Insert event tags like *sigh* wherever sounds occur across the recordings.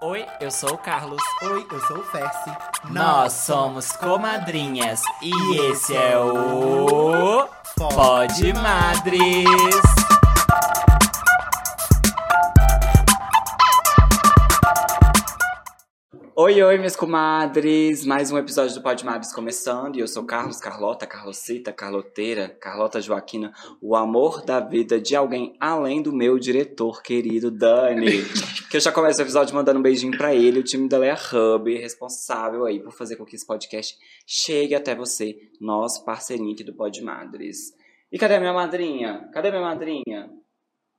Oi, eu sou o Carlos. Oi, eu sou o Fessi. Nós somos comadrinhas e esse é o Pod Madres. Oi, oi, minhas comadres! Mais um episódio do Pod Madres começando. E eu sou Carlos, Carlota, Carlocita, Carloteira, Carlota Joaquina, o amor da vida de alguém além do meu diretor querido Dani. *laughs* que eu já começo o episódio mandando um beijinho pra ele, o time da Leia Hub, responsável aí por fazer com que esse podcast chegue até você, nosso parceirinho aqui do Pod Madres. E cadê minha madrinha? Cadê minha madrinha?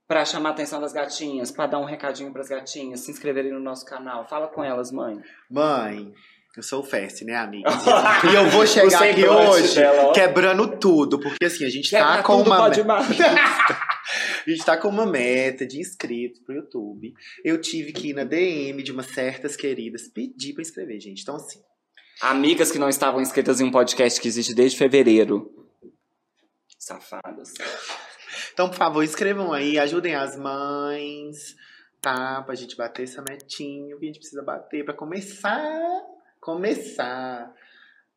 Pra chamar a atenção das gatinhas, pra dar um recadinho pras gatinhas, se inscreverem no nosso canal. Fala com elas, mãe. Mãe, eu sou o Fest, né, amiga? *laughs* e eu vou chegar aqui hoje dela, quebrando tudo, porque assim, a gente Quebra tá com uma Pod meta. Madres. *laughs* a gente tá com uma meta de inscritos pro YouTube. Eu tive que ir na DM de umas certas queridas pedir pra inscrever, gente. Então, assim, Amigas que não estavam inscritas em um podcast que existe desde fevereiro. Safadas. Então, por favor, inscrevam aí, ajudem as mães, tá? Pra gente bater essa metinha que a gente precisa bater pra começar, começar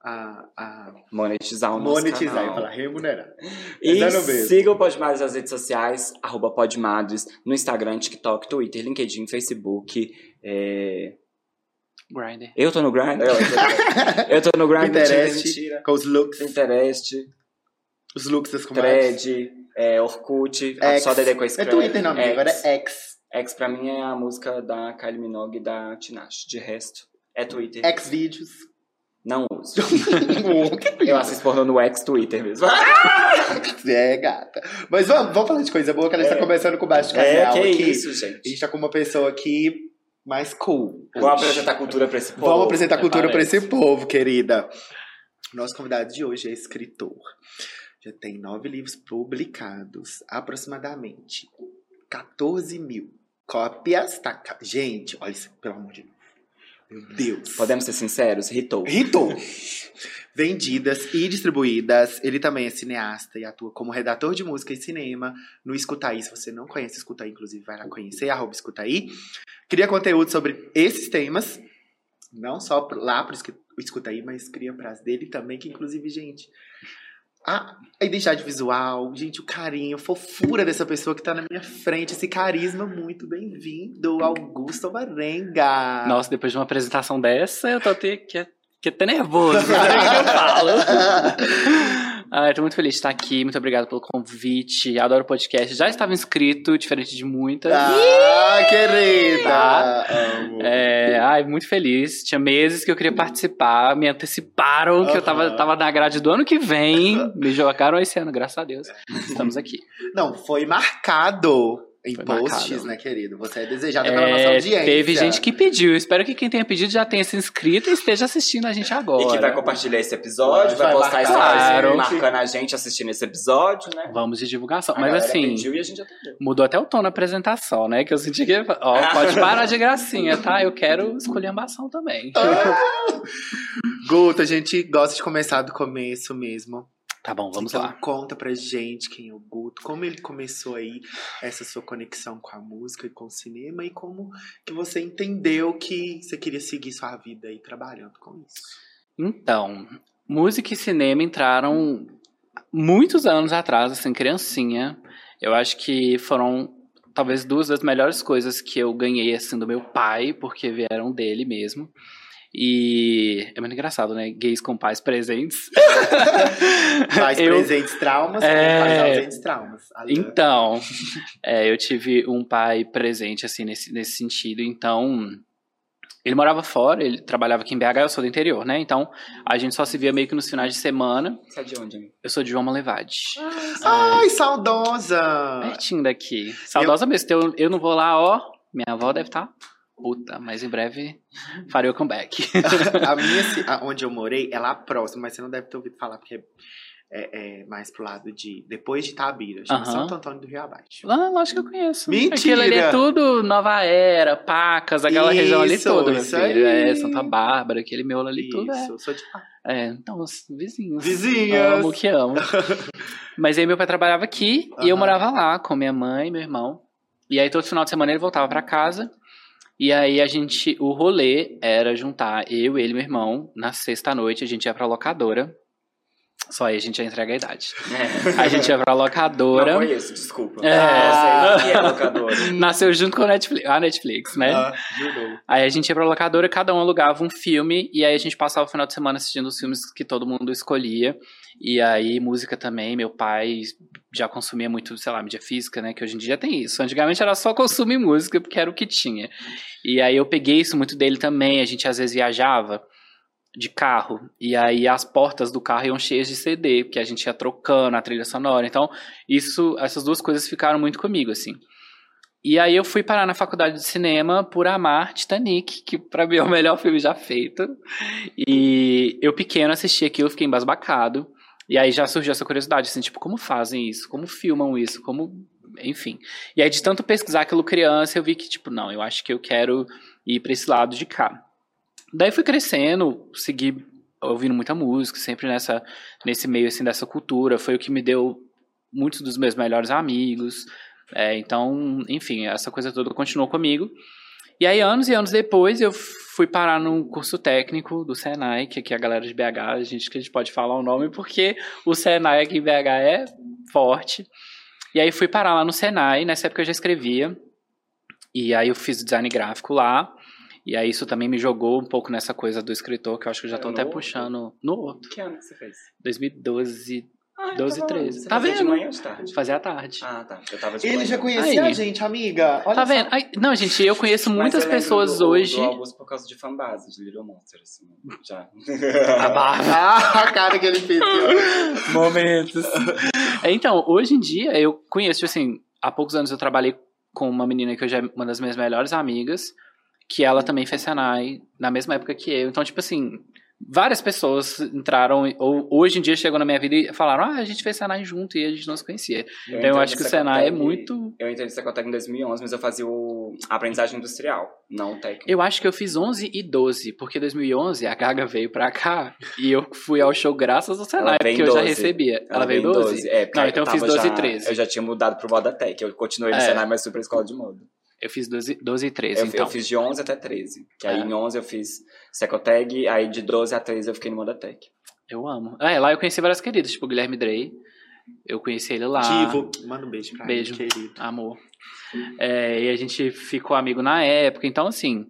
a, a Monetizar o nosso monetizar canal. e falar remunerar. E siga o Podmadres nas redes sociais, arroba Podmadres, no Instagram, TikTok, Twitter, LinkedIn, Facebook. é, Grindr. Eu tô no Grindr. Eu tô no Grindr. *laughs* Pinterest, mentira. com os looks, Pinterest, os looks das comadres. Thread, é, Orkut, X. só Dedé com É. Twitter, não, amiga, X. agora é X. X pra mim é a música da Kylie Minogue e da Tinashe. De resto, é Twitter. X vídeos. Não *laughs* uso. Eu assisto pornô no X Twitter mesmo. *laughs* é, gata. Mas vamos, vamos falar de coisa boa, que a gente tá começando com baixo É, canal que aqui. isso, A gente. gente tá com uma pessoa aqui mais cool. Vamos apresentar cultura pra esse povo. Vamos apresentar cultura pra parece. esse povo, querida. Nosso convidado de hoje é escritor. Já tem nove livros publicados, aproximadamente 14 mil cópias. Tá, gente, olha isso, pelo amor de Deus. Meu Deus. Podemos ser sinceros? Ritou. Ritou. Vendidas e distribuídas. Ele também é cineasta e atua como redator de música e cinema no Escutaí. Se você não conhece Escutaí, inclusive, vai lá conhecer, arroba Escutaí. Cria conteúdo sobre esses temas. Não só lá pro Escu- Escutaí, mas cria pras dele também, que inclusive, gente... A, a identidade visual, gente, o carinho, a fofura dessa pessoa que tá na minha frente, esse carisma muito bem-vindo, Augusto Varenga. Nossa, depois de uma apresentação dessa, eu tô até, que, que até nervoso. Não sei o que eu falo. *laughs* Ah, eu tô muito feliz de estar aqui. Muito obrigado pelo convite. Adoro o podcast. Já estava inscrito, diferente de muitas. Ah, querida! Tá. É, ai, muito feliz. Tinha meses que eu queria participar. Me anteciparam que eu tava, tava na grade do ano que vem. Me jogaram esse ano, graças a Deus. Estamos aqui. Não, foi marcado em Foi posts, marcado. né, querido? Você é desejada pela nossa É, audiência. teve gente que pediu. Espero que quem tenha pedido já tenha se inscrito e esteja assistindo a gente agora. E que vai compartilhar esse episódio, vai, Vai postar marcar stories marcando a gente assistindo esse episódio, né? Vamos de divulgação. A Mas assim, pediu e a gente atendeu. mudou até o tom na apresentação, né? Que eu senti que. Ó, *laughs* pode parar de gracinha, tá? Eu quero escolher ambação também. Guto, a gente gosta de começar do começo mesmo. Tá bom, vamos então, lá. conta pra gente quem é o Guto, como ele começou aí essa sua conexão com a música e com o cinema e como que você entendeu que você queria seguir sua vida aí trabalhando com isso. Então, música e cinema entraram muitos anos atrás, assim, criancinha. Eu acho que foram talvez duas das melhores coisas que eu ganhei, assim, do meu pai, porque vieram dele mesmo. E é muito engraçado, né? Gays com pais presentes. *laughs* Pais Eu- presentes traumas, É. pais ausentes traumas. Então, é, eu tive um pai presente, assim, nesse, nesse sentido. Então, ele morava fora, ele trabalhava aqui em BH, eu sou do interior, né? Então, a gente só se via meio que nos finais de semana. Você é de onde, amigo? Eu sou de João Levade. Ai, saudosa! Pertinho daqui. Saudosa mesmo. Eu, eu não vou lá, ó. Minha avó deve estar puta, mas em breve farei o comeback. *laughs* a minha, ci- a- *laughs* onde eu morei, é lá próximo, mas você não deve ter ouvido falar, porque é, é mais pro lado de. Depois de Tabira, chama Aham. Santo Antônio do Rio Abaixo. Ah, lógico que eu conheço. Mentira! Aquilo ali é tudo Nova Era, Pacas, aquela região ali Isso, toda, meu isso filho. aí. É, Santa Bárbara, aquele miolo ali tudo é. Isso, eu sou de lá. É, então, os vizinhos. Vizinhas. Amo que amo. *laughs* Mas aí meu pai trabalhava aqui e eu morava lá com minha mãe e meu irmão. E aí todo final de semana ele voltava pra casa. E aí a gente, o rolê era juntar eu, ele e meu irmão, na sexta noite a gente ia pra locadora. Só aí a gente já entrega a idade. É. A gente ia pra locadora. Não conheço, desculpa. É. Ah, sei que é locadora. *laughs* Nasceu junto com a Netflix, a Netflix né? Ah, jurou. Aí a gente ia pra locadora, cada um alugava um filme, e aí a gente passava o final de semana assistindo os filmes que todo mundo escolhia. E aí, música também, meu pai já consumia muito, sei lá, mídia física, né? Que hoje em dia tem isso. Antigamente era só consumir música, porque era o que tinha. E aí eu peguei isso muito dele também, a gente às vezes viajava de carro, e aí as portas do carro iam cheias de CD, porque a gente ia trocando a trilha sonora. Então, isso, essas duas coisas ficaram muito comigo, assim. E aí eu fui parar na faculdade de cinema por amar Titanic, que pra mim é o melhor filme já feito. E eu pequeno assisti aquilo, fiquei embasbacado. E aí já surgiu essa curiosidade, assim, tipo, como fazem isso? Como filmam isso? Como... Enfim. E aí de tanto pesquisar aquilo criança, eu vi que, tipo, não, eu acho que eu quero ir pra esse lado de cá. Daí fui crescendo, segui ouvindo muita música, sempre nessa, nesse meio, assim, dessa cultura. Foi o que me deu muitos dos meus melhores amigos. É, então, enfim, essa coisa toda continuou comigo. E aí, anos e anos depois, eu fui parar num curso técnico do Senai, que aqui é a galera de BH, a gente, que a gente pode falar o nome, porque o Senai aqui em BH é forte. E aí fui parar lá no Senai, nessa época eu já escrevia, e aí eu fiz design gráfico lá, e aí isso também me jogou um pouco nessa coisa do escritor, que eu acho que eu já tô Era até outro? puxando no outro. Que ano que você fez? 2012, Ah, 12, eu tava- 13. Você Tá fazia vendo? de manhã ou de tarde? fazia à tarde. Ah, tá. Eu tava de Ele manhã. já conhecia Aí. a gente, amiga. Olha tá só. vendo? Ai, não, gente, eu conheço muitas eu pessoas do- hoje. Do Augusto por causa de fanbase, de Little Monster, assim. Já. A barba. *laughs* Ah, a cara que ele fez. Momentos. Então, hoje em dia, eu conheço, tipo assim, há poucos anos eu trabalhei com uma menina que hoje é uma das minhas melhores amigas, que ela também fez Senai na mesma época que eu. Então, tipo assim, várias pessoas entraram, ou hoje em dia chegou na minha vida e falaram, ah, a gente fez Senai junto e a gente não se conhecia. Então, eu acho que o Senai é muito... Eu entrei no Secotec em 2011, mas eu fazia o... a aprendizagem industrial, não o técnico. Eu acho que eu fiz 11 e 12, porque 2011 a Gaga veio pra cá *laughs* e eu fui ao show graças ao Senai, Ela veio porque em eu já 12. recebia. Ela, veio em em 12? É, Não, então eu fiz tava 12 e já- 13. Eu já tinha mudado pro Moda Tech. Eu continuei no É. Senai, mas fui pra escola de moda. Eu fiz 12, 12 e 13, Eu, então. eu fiz de 11 até 13. Que aí É. em 11 eu fiz Secoteg, aí de 12 a 13 eu fiquei no Moda Tech. Eu amo. É, lá eu conheci várias queridas, tipo o Guilherme Drey. Eu conheci ele lá. Divo. Manda um beijo pra Beijo. ele, querido. Amor. É, e a gente ficou amigo na época, então assim.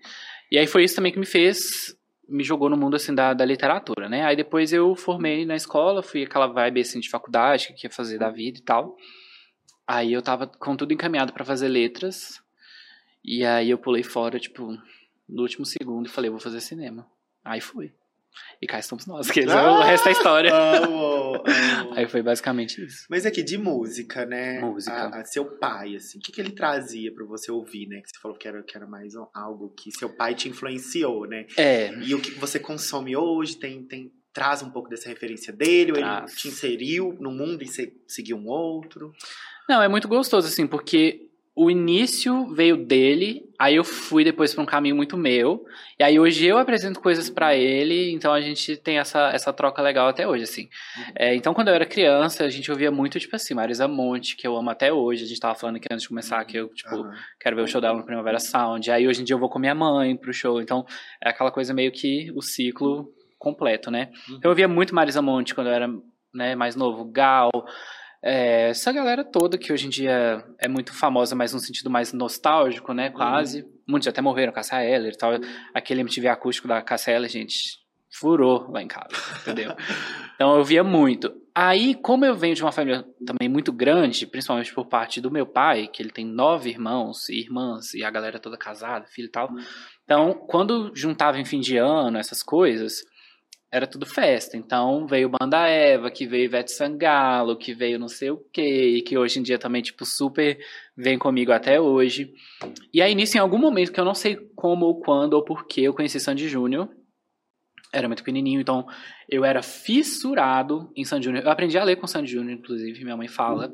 E aí foi isso também que me fez. Me jogou no mundo assim da, da literatura, né? Aí depois eu formei na escola, fui aquela vibe assim de faculdade, que eu ia fazer da vida e tal. Aí eu tava com tudo encaminhado pra fazer letras. E aí eu pulei fora, tipo, no último segundo e falei, vou fazer cinema. Aí fui. E cá estamos nós, *laughs* que Ah! o resto é história. *laughs* Amo, amo. Aí foi basicamente isso. Mas aqui de música, né? Música. A, a seu pai, assim, o que, que ele trazia pra você ouvir, né? Que você falou que era, que era mais um- algo que seu pai te influenciou, né? É, E o que você consome hoje tem, tem traz um pouco dessa referência dele, ou ele te inseriu no mundo e você seguiu um outro? Não, é muito gostoso, assim, porque o início veio dele, aí eu fui depois pra um caminho muito meu, e aí hoje eu apresento coisas pra ele, então a gente tem essa, essa troca legal até hoje, assim. É, então, quando eu era criança, a gente ouvia muito, tipo assim, Marisa Monte, que eu amo até hoje, a gente tava falando aqui antes de começar, que eu, tipo, Aham. quero ver o show dela no Primavera Sound, aí hoje em dia eu vou com minha mãe pro show, então é aquela coisa meio que o ciclo completo, né? Uhum. Eu via muito Marisa Monte quando eu era né, mais novo, Gal, é, essa galera toda que hoje em dia é muito famosa, mas no sentido mais nostálgico, né, quase. Muitos até morreram, Cassia Eller e tal. Aquele MTV acústico da Cassia Eller, gente, furou lá em casa, entendeu? *laughs* então eu via muito. Aí, como eu venho de uma família também muito grande, principalmente por parte do meu pai, que ele tem nove irmãos e irmãs, e a galera toda casada, filho e tal. Então, quando juntava em fim de ano, essas coisas, era tudo festa. Então veio Banda Eva, que veio Ivete Sangalo, que veio não sei o quê, e que hoje em dia também, tipo, super vem comigo até hoje. E aí, nisso, em algum momento, que eu não sei como ou quando ou porquê, eu conheci Sandy Júnior. Era muito pequenininho, então eu era fissurado em Sandy Júnior. Eu aprendi a ler com Sandy Júnior, inclusive, minha mãe fala.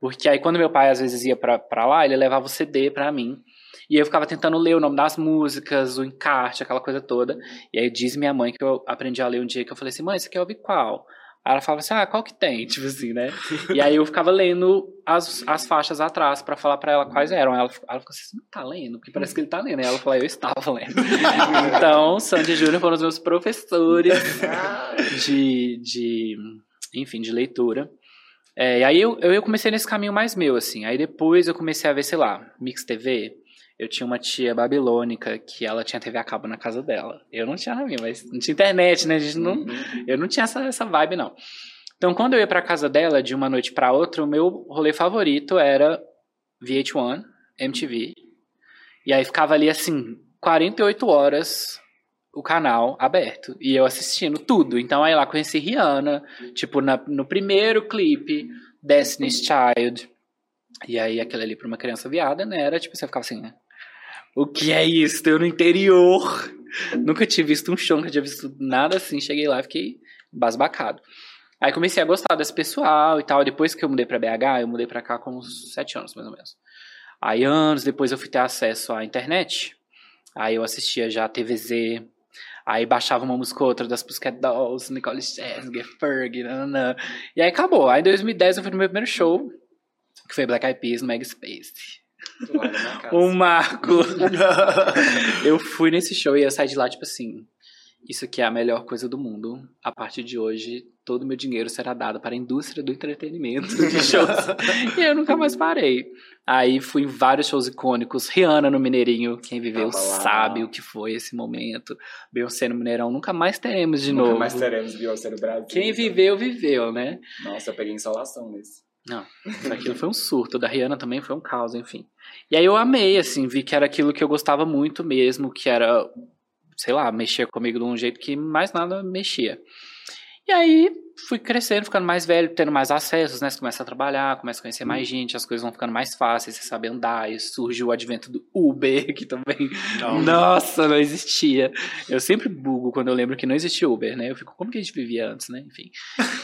Porque aí, quando meu pai às vezes ia pra, pra lá, ele levava o CD pra mim. E eu ficava tentando ler o nome das músicas, o encarte, aquela coisa toda. E aí diz minha mãe que eu aprendi a ler um dia que eu falei assim, mãe, você quer ouvir qual? Aí ela falava assim, ah, qual que tem? *laughs* Tipo assim, né? E aí eu ficava lendo as, as faixas atrás pra falar pra ela quais eram. Ela, ela ficou assim, você não tá lendo? Porque parece que ele tá lendo. Aí ela falou, eu estava lendo. *laughs* então, Sandy e Júnior foram os meus professores de, de enfim, de leitura. É, e aí eu, eu comecei nesse caminho mais meu, assim. Aí depois eu comecei a ver, sei lá, Mix TV. Eu tinha uma tia babilônica que ela tinha TV a cabo na casa dela. Eu não tinha na minha, mas não tinha internet, né? A gente não, eu não tinha essa, essa vibe, não. Então, quando eu ia pra casa dela de uma noite para outra, o meu rolê favorito era VH1, MTV. E aí ficava ali, assim, 48 horas o canal aberto. E eu assistindo tudo. Então aí lá conheci Rihanna, tipo, na, no primeiro clipe, Destiny's Child. E aí aquilo ali pra uma criança viada, né? Era tipo, você ficava assim, né? O que é isso? Eu no interior. Nunca tinha visto um show, nunca tinha visto nada assim. Cheguei lá e fiquei basbacado. Aí comecei a gostar desse pessoal e tal. Depois que eu mudei pra BH, eu mudei pra cá com uns sete anos, mais ou menos. Aí anos depois eu fui ter acesso à internet. Aí eu assistia já TVZ. Aí baixava uma música ou outra das Pussycat Dolls, Nicole Scherzinger, Ferg, nanana. E aí acabou. Aí em 2010 eu fui no meu primeiro show, que foi Black Eyed Peas no Mega Space. Um marco. eu fui nesse show e eu saí de lá, tipo assim. Isso aqui é a melhor coisa do mundo. A partir de hoje, todo o meu dinheiro será dado para a indústria do entretenimento de *laughs* shows. e eu nunca mais parei. Aí fui em vários shows icônicos. Rihanna no Mineirinho. Quem viveu sabe o que foi esse momento. Beyoncé no Mineirão. Nunca mais teremos de Nunca novo. mais teremos Beyoncé no Brasil. Quem viveu, viveu, né? Nossa, eu peguei insolação nesse. Não, aquilo foi um surto. Da Rihanna também foi um caos, enfim. E aí eu amei, assim, vi que era aquilo que eu gostava muito mesmo, que era, sei lá, mexer comigo de um jeito que mais nada mexia. E aí fui crescendo, ficando mais velho, tendo mais acessos, né? Você começa a trabalhar, começa a conhecer mais gente, as coisas vão ficando mais fáceis, você sabe andar, e surge o advento do Uber, *laughs* que também. Não. Nossa, não existia. Eu sempre bugo quando eu lembro que não existia Uber, né? Eu fico, como que a gente vivia antes, né? Enfim.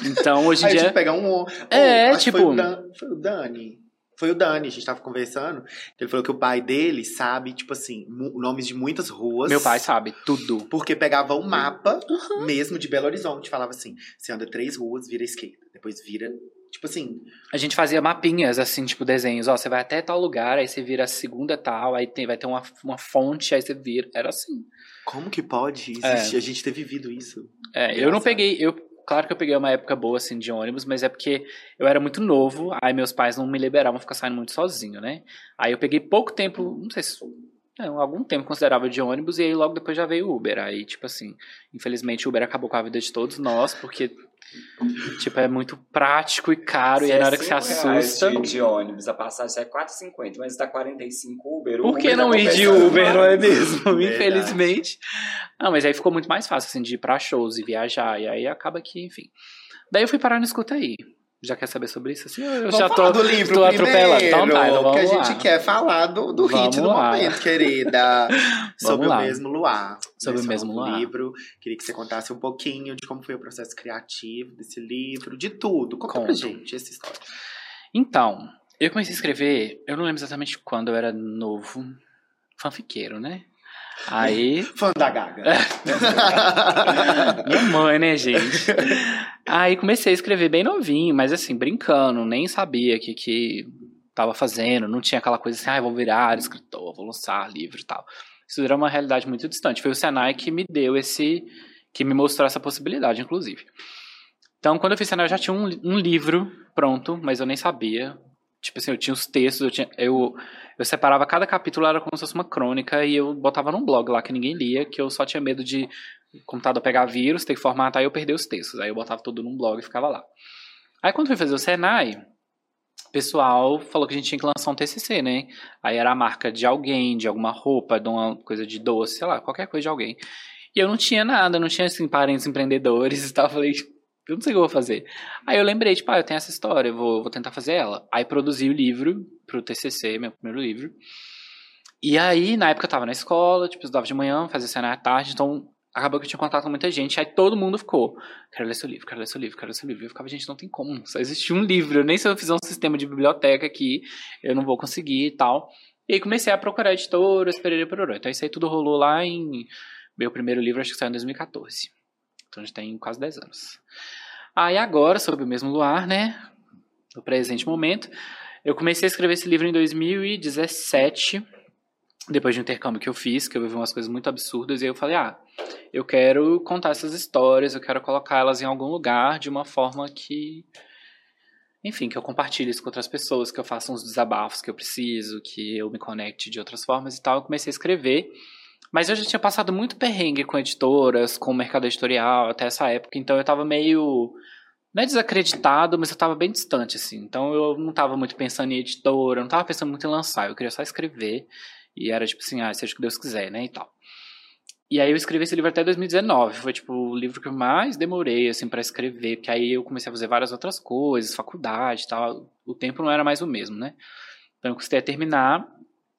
Então, hoje em dia. gente pegar um. É, tipo- Foi o, Dan- foi o Dani. Foi o Dani, a gente tava conversando. Ele falou que o pai dele sabe, tipo assim, nomes de muitas ruas. Meu pai sabe tudo. Porque pegava um mapa mesmo de Belo Horizonte. Falava assim: você anda três ruas, vira à esquerda. Depois vira. Tipo assim, A gente fazia mapinhas, assim, tipo desenhos. Ó, você vai até tal lugar, aí você vira a segunda tal, aí tem, vai ter uma, uma fonte, aí você vira. Era assim. como que pode É. existir, a gente ter vivido isso? É, eu não peguei. Eu, claro que eu peguei uma época boa, assim, de ônibus, mas é porque eu era muito novo, aí meus pais não me liberavam ficar saindo muito sozinho, né? Aí eu peguei pouco tempo, não sei se. Não, algum tempo considerável de ônibus, e aí logo depois já veio o Uber. Aí, tipo assim, infelizmente o Uber acabou com a vida de todos nós, porque, tipo, é muito prático e caro, e aí na hora que você reais assusta. De, de ônibus, a passagem é 4,50, mas tá 45 Uber. Por que Uber não ir de Uber, não é mesmo? *laughs* *laughs* Infelizmente. Não, mas aí ficou muito mais fácil, assim, de ir pra shows e viajar. E aí acaba que, enfim. Daí eu fui parar no Escuta aí. Já quer saber sobre isso? Assim, eu Vamos já falar tô, do livro tô atropelando. primeiro, Então tá, então porque a vamos gente quer falar do, do hit Vamos do lá. momento, querida. *laughs* sobre lá. o mesmo luar. Sobre Nós o mesmo luar. livro. Queria que você contasse um pouquinho de como foi o processo criativo desse livro, de tudo. Conta pra Conto. gente essa história. Então, eu comecei a escrever, eu não lembro exatamente quando eu era novo, fanfiqueiro, né? Aí, *laughs* Fã da Gaga. *laughs* minha mãe, né, gente? Aí comecei a escrever bem novinho, mas assim, brincando, nem sabia o que, que tava fazendo, não tinha aquela coisa assim, ah, vou virar escritor, vou lançar livro e tal. Isso era uma realidade muito distante. Foi o Senai que me deu esse, que me mostrou essa possibilidade, inclusive. Então, quando eu fiz Senai, eu já tinha um, um livro pronto, mas eu nem sabia. Tipo assim, eu tinha os textos, eu, tinha, eu, eu separava cada capítulo, era como se fosse uma crônica, e eu botava num blog lá que ninguém lia, que eu só tinha medo de o computador pegar vírus, ter que formatar e eu perder os textos. Aí eu botava tudo num blog e ficava lá. Aí quando fui fazer o Senai, o pessoal falou que a gente tinha que lançar um TCC, né? Aí era a marca de alguém, de alguma roupa, de uma coisa de doce, sei lá, qualquer coisa de alguém. E eu não tinha nada, não tinha, assim, parentes empreendedores e tal. Eu falei, eu não sei o que eu vou fazer. Aí eu lembrei, tipo, ah, eu tenho essa história, eu vou, vou tentar fazer ela. Aí produzi o livro pro TCC, meu primeiro livro. E aí, na época eu tava na escola, tipo, estudava de manhã, fazia cena à tarde, então acabou que eu tinha contato com muita gente, aí todo mundo ficou, quero ler seu livro, quero ler seu livro, quero ler seu livro. Eu ficava, gente, não tem como, só existe um livro, nem se eu fizer um sistema de biblioteca aqui, eu não vou conseguir e tal. E aí comecei a procurar editoras, perere, perorô. Então isso aí tudo rolou lá em... Meu primeiro livro acho que saiu em 2014. Então já tem quase 10 anos. Aí agora, sob o mesmo luar, né? No presente momento, eu comecei a escrever esse livro em 2017, depois de um intercâmbio que eu fiz, que eu vivi umas coisas muito absurdas, e aí eu falei, ah, eu quero contar essas histórias, eu quero colocar elas em algum lugar de uma forma que enfim, que eu compartilhe isso com outras pessoas, que eu faça uns desabafos que eu preciso, que eu me conecte de outras formas e tal. Eu comecei a escrever. Mas eu já tinha passado muito perrengue com editoras, com o mercado editorial até essa época, então eu tava meio. Não é desacreditado, mas eu tava bem distante, assim. Então eu não tava muito pensando em editora, não tava pensando muito em lançar, eu queria só escrever. E era tipo assim, ah, seja o que Deus quiser, né? E tal. E aí eu escrevi esse livro até 2019. Foi tipo o livro que eu mais demorei assim para escrever, porque aí eu comecei a fazer várias outras coisas, faculdade tal. O tempo não era mais o mesmo, né? Então eu custei a terminar.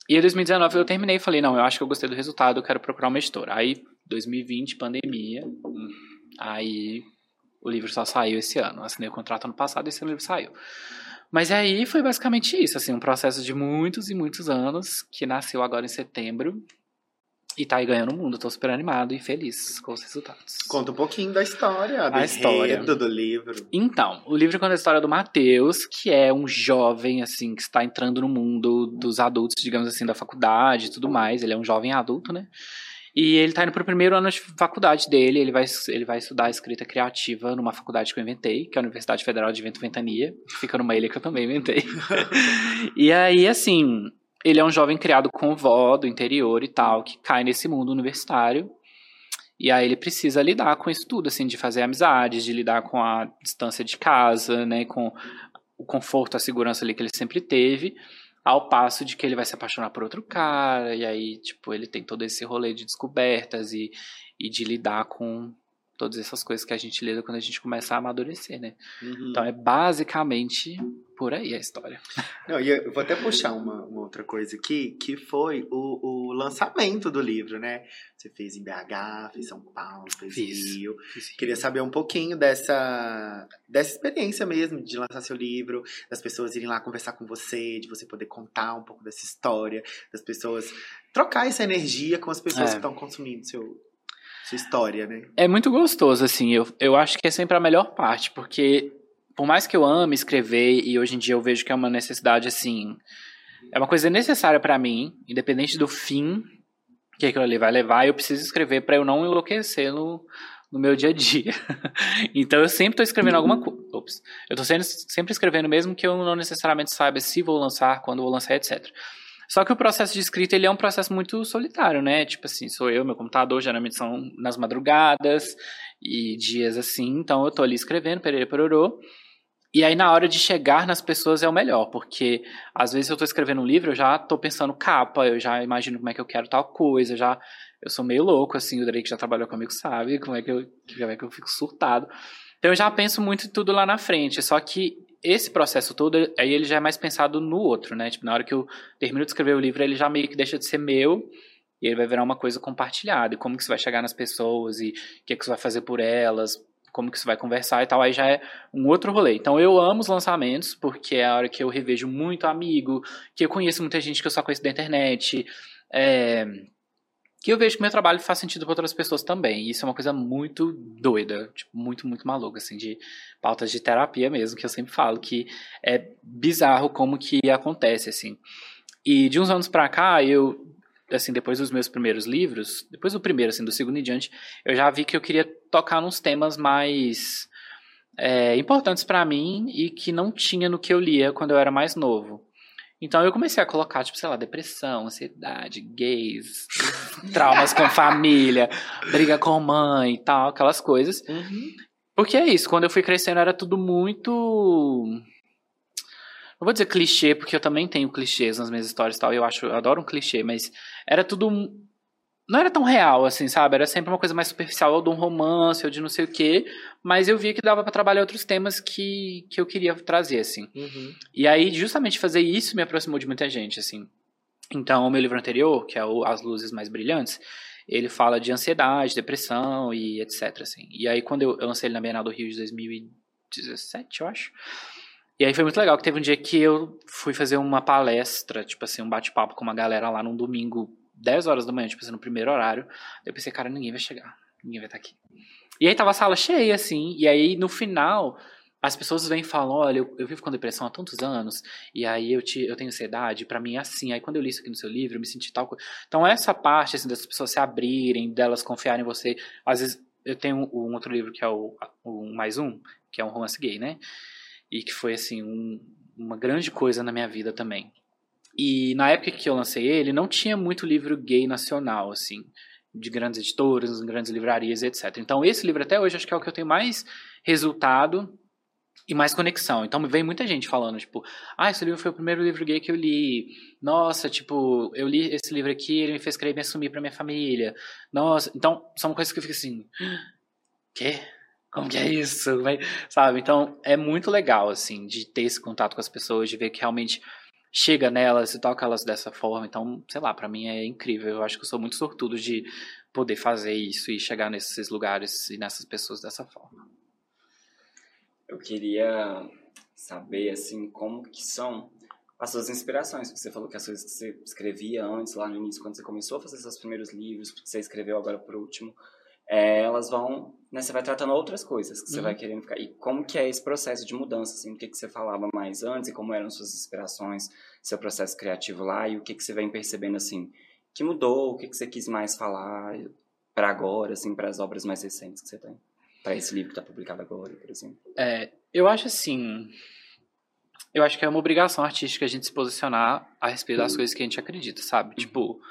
E em 2019 eu terminei e falei, não, eu acho que eu gostei do resultado, eu quero procurar uma editora. Aí 2020, pandemia. Aí o livro só saiu esse ano. assinei o contrato ano passado e esse livro saiu. Mas aí foi basicamente isso, assim, um processo de muitos e muitos anos, que nasceu agora em setembro, e tá aí ganhando o mundo, tô super animado e feliz com os resultados. Conta um pouquinho da história, a história do livro. Então, o livro conta a história do Matheus, que é um jovem, assim, que está entrando no mundo dos adultos, digamos assim, da faculdade e tudo mais. Ele é um jovem adulto, né? E ele tá indo pro primeiro ano de faculdade dele, ele vai, ele vai estudar escrita criativa numa faculdade que eu inventei, que é a Universidade Federal de Vento Ventania, que fica numa ilha que eu também inventei. *laughs* e aí, assim, ele é um jovem criado com vó do interior e tal, que cai nesse mundo universitário. E aí ele precisa lidar com isso tudo, assim, de fazer amizades, de lidar com a distância de casa, né, com o conforto, a segurança ali que ele sempre teve, ao passo de que ele vai se apaixonar por outro cara, e aí, tipo, ele tem todo esse rolê de descobertas e, e de lidar com todas essas coisas que a gente lida quando a gente começa a amadurecer, né? Uhum. Então é basicamente por aí a história. Não, e eu vou até puxar uma, uma outra coisa aqui, que foi o, o, lançamento do livro, né? Você fez em BH, fez São Paulo, fez Fiz. Rio. Fiz. Queria saber um pouquinho dessa, dessa experiência mesmo, de lançar seu livro, das pessoas irem lá conversar com você, de você poder contar um pouco dessa história, das pessoas trocar essa energia com as pessoas é. que estão consumindo seu, sua história, né? É muito gostoso, assim. Eu, eu acho que é sempre a melhor parte, porque por mais que eu ame escrever e hoje em dia eu vejo que é uma necessidade, assim. É uma coisa necessária para mim, independente do fim que aquilo ali vai levar, eu preciso escrever para eu não enlouquecer no, no meu dia a dia. *laughs* então eu sempre estou escrevendo alguma coisa. Ops. Eu estou sempre escrevendo, mesmo que eu não necessariamente saiba se vou lançar, quando vou lançar, etc. Só que o processo de escrita ele é um processo muito solitário, né? Tipo assim, sou eu, meu computador, geralmente são nas madrugadas e dias assim, então eu tô ali escrevendo, perere perorô. E aí na hora de chegar nas pessoas é o melhor, porque às vezes eu tô escrevendo um livro, eu já tô pensando capa, eu já imagino como é que eu quero tal coisa, já eu sou meio louco assim, o Drake já trabalhou comigo, sabe? Como é que eu, como é que eu fico surtado. Então eu já penso muito tudo lá na frente, só que esse processo todo, aí ele já é mais pensado no outro, né? Tipo, na hora que eu termino de escrever o livro, ele já meio que deixa de ser meu e ele vai virar uma coisa compartilhada. E como que isso vai chegar nas pessoas e o que, é que você vai fazer por elas, como que você vai conversar e tal, aí já é um outro rolê. Então eu amo os lançamentos, porque é a hora que eu revejo muito amigo, que eu conheço muita gente que eu só conheço da internet, é, que eu vejo que meu trabalho faz sentido para outras pessoas também. E isso é uma coisa muito doida, tipo, muito, muito maluca, assim, de pautas de terapia mesmo, que eu sempre falo, que é bizarro como que acontece, assim. E de uns anos para cá, eu, assim, depois dos meus primeiros livros, depois do primeiro, assim, do segundo em diante, eu já vi que eu queria tocar nos temas mais é, importantes para mim e que não tinha no que eu lia quando eu era mais novo. Então eu comecei a colocar, tipo, sei lá, depressão, ansiedade, gays, traumas com família, *laughs* briga com mãe e tal, aquelas coisas. Uhum. Porque é isso, quando eu fui crescendo era tudo muito. Não vou dizer clichê, porque eu também tenho clichês nas minhas histórias e tal, eu acho, eu adoro um clichê, mas era tudo não era tão real, assim, sabe? Era sempre uma coisa mais superficial, ou de um romance, ou de não sei o quê. Mas eu via que dava para trabalhar outros temas que, que eu queria trazer, assim. Uhum. E aí, justamente fazer isso me aproximou de muita gente, assim. Então, o meu livro anterior, que é o As Luzes Mais Brilhantes, ele fala de ansiedade, depressão e etc, assim. E aí, quando eu, eu lancei ele na Bienal do Rio de 2017, eu acho... E aí foi muito legal, que teve um dia que eu fui fazer uma palestra, tipo assim, um bate-papo com uma galera lá num domingo 10 horas da manhã, tipo assim, no primeiro horário. Eu pensei, cara, ninguém vai chegar. Ninguém vai estar aqui. E aí tava a sala cheia, assim, e aí no final as pessoas vêm e falam, olha, eu, eu vivo com depressão há tantos anos, e aí eu, te, eu tenho ansiedade, para mim é assim, aí quando eu li isso aqui no seu livro, eu me senti tal coisa. Então essa parte, assim, das pessoas se abrirem, delas confiarem em você, às vezes eu tenho um, um outro livro que é o, o Mais Um, que é um romance gay, né? E que foi, assim, um, uma grande coisa na minha vida também. E na época que eu lancei ele, não tinha muito livro gay nacional, assim, de grandes editoras, grandes livrarias, etc. Então esse livro até hoje acho que é o que eu tenho mais resultado e mais conexão. Então vem muita gente falando, tipo, ah, esse livro foi o primeiro livro gay que eu li. Nossa, tipo, eu li esse livro aqui, ele me fez querer me assumir pra minha família. Nossa, então são coisas que eu fico assim, quê? Como que é isso? Sabe? Então é muito legal, assim, de ter esse contato com as pessoas, de ver que realmente chega nelas e toca elas dessa forma. Então, sei lá, para mim é incrível. Eu acho que eu sou muito sortudo de poder fazer isso e chegar nesses lugares e nessas pessoas dessa forma. Eu queria saber, assim, como que são as suas inspirações. Você falou que as coisas que você escrevia antes, lá no início, quando você começou a fazer seus primeiros livros, que você escreveu agora por último, é, elas vão, né, você vai tratando outras coisas que você uhum. vai querendo ficar. E como que é esse processo de mudança, assim, o que, que você falava mais antes e como eram suas inspirações, seu processo criativo lá e o que, que você vem percebendo, assim, que mudou, o que, que você quis mais falar para agora, assim, para as obras mais recentes que você tem? para esse livro que está publicado agora, por exemplo? É, eu acho assim. Eu acho que é uma obrigação artística a gente se posicionar a respeito das uhum. coisas que a gente acredita, sabe? Uhum. Tipo,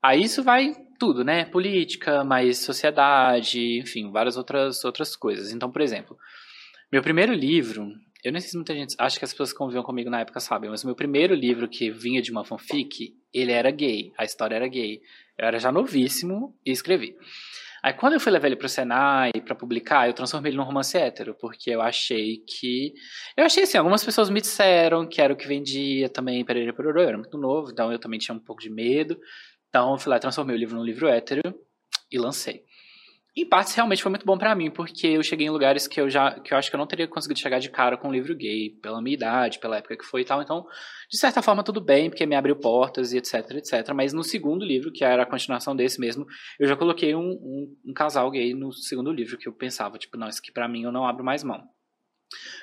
aí isso vai tudo, né? Política, mais sociedade, enfim, várias outras, outras coisas. Então, por exemplo, meu primeiro livro, eu nem sei se muita gente, acho que as pessoas que conviviam comigo na época sabem, mas meu primeiro livro que vinha de uma fanfic, ele era gay, a história era gay. Eu era já novíssimo e escrevi. Aí quando eu fui levar ele pro Senai para publicar, eu transformei ele num romance hétero, porque eu achei que. Eu achei assim, algumas pessoas me disseram que era o que vendia também, Pereira Perorô, eu era muito novo, então eu também tinha um pouco de medo. Então eu fui lá, transformei o livro num livro hétero e lancei em partes realmente foi muito bom para mim, porque eu cheguei em lugares que eu já que eu acho que eu não teria conseguido chegar de cara com um livro gay, pela minha idade, pela época que foi e tal. Então, de certa forma tudo bem, porque me abriu portas e etc, etc. Mas no segundo livro, que era a continuação desse mesmo, eu já coloquei um, um, um casal gay no segundo livro que eu pensava, tipo, não, isso aqui para mim eu não abro mais mão.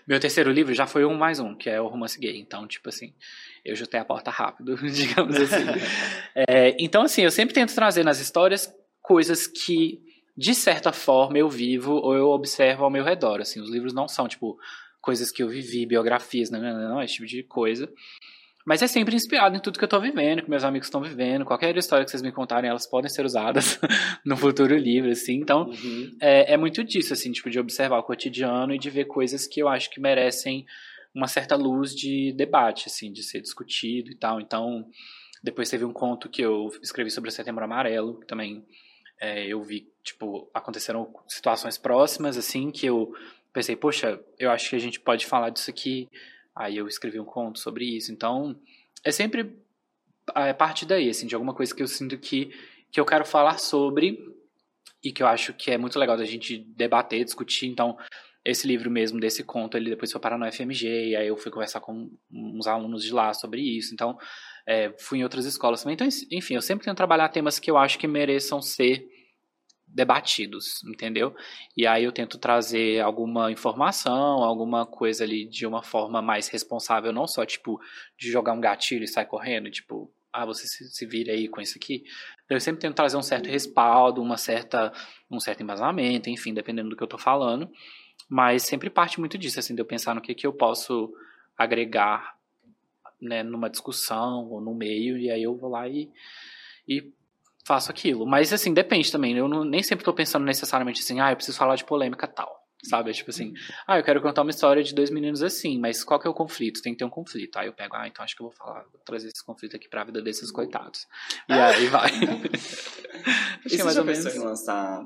Meu terceiro livro já foi um mais um, que é o romance gay. Então, tipo assim, eu jutei a porta rápido, *laughs* digamos assim. *laughs* é, então, assim, eu sempre tento trazer nas histórias coisas que de certa forma, eu vivo ou eu observo ao meu redor. Assim, os livros não são, tipo, coisas que eu vivi, biografias, não, não, não, esse tipo de coisa. Mas é sempre inspirado em tudo que eu estou vivendo, que meus amigos estão vivendo. Qualquer história que vocês me contarem, elas podem ser usadas *laughs* no futuro livro, assim. Então, uhum. é, é muito disso, assim, tipo, de observar o cotidiano e de ver coisas que eu acho que merecem uma certa luz de debate, assim, de ser discutido e tal. Então, depois teve um conto que eu escrevi sobre o Setembro Amarelo, que também é, eu vi, tipo, aconteceram situações próximas, assim, que eu pensei, poxa, eu acho que a gente pode falar disso aqui. Aí eu escrevi um conto sobre isso. Então, é sempre é parte daí, assim, de alguma coisa que eu sinto que, que eu quero falar sobre e que eu acho que é muito legal da gente debater, discutir. Então, esse livro mesmo, desse conto, ele depois foi parar no FMG, e aí eu fui conversar com uns alunos de lá sobre isso. Então, é, fui em outras escolas também. Então, enfim, eu sempre tento trabalhar temas que eu acho que mereçam ser debatidos, entendeu? E aí eu tento trazer alguma informação, alguma coisa ali de uma forma mais responsável, não só tipo de jogar um gatilho e sair correndo, tipo, ah, você se, se vira aí com isso aqui. Eu sempre tento trazer um certo respaldo, uma certa, um certo embasamento, enfim, dependendo do que eu tô falando. Mas sempre parte muito disso, assim, de eu pensar no que, que eu posso agregar né, numa discussão ou no meio, e aí eu vou lá e, e faço aquilo. Mas, assim, depende também. Eu não, nem sempre estou pensando necessariamente assim, ah, eu preciso falar de polêmica tal. Sabe? É tipo assim, uhum. ah, eu quero contar uma história de dois meninos assim, mas qual que é o conflito? Tem que ter um conflito. Aí eu pego, ah, então acho que eu vou falar, vou trazer esse conflito aqui pra vida desses coitados. E aí vai. *laughs* e você mais já pensou em lançar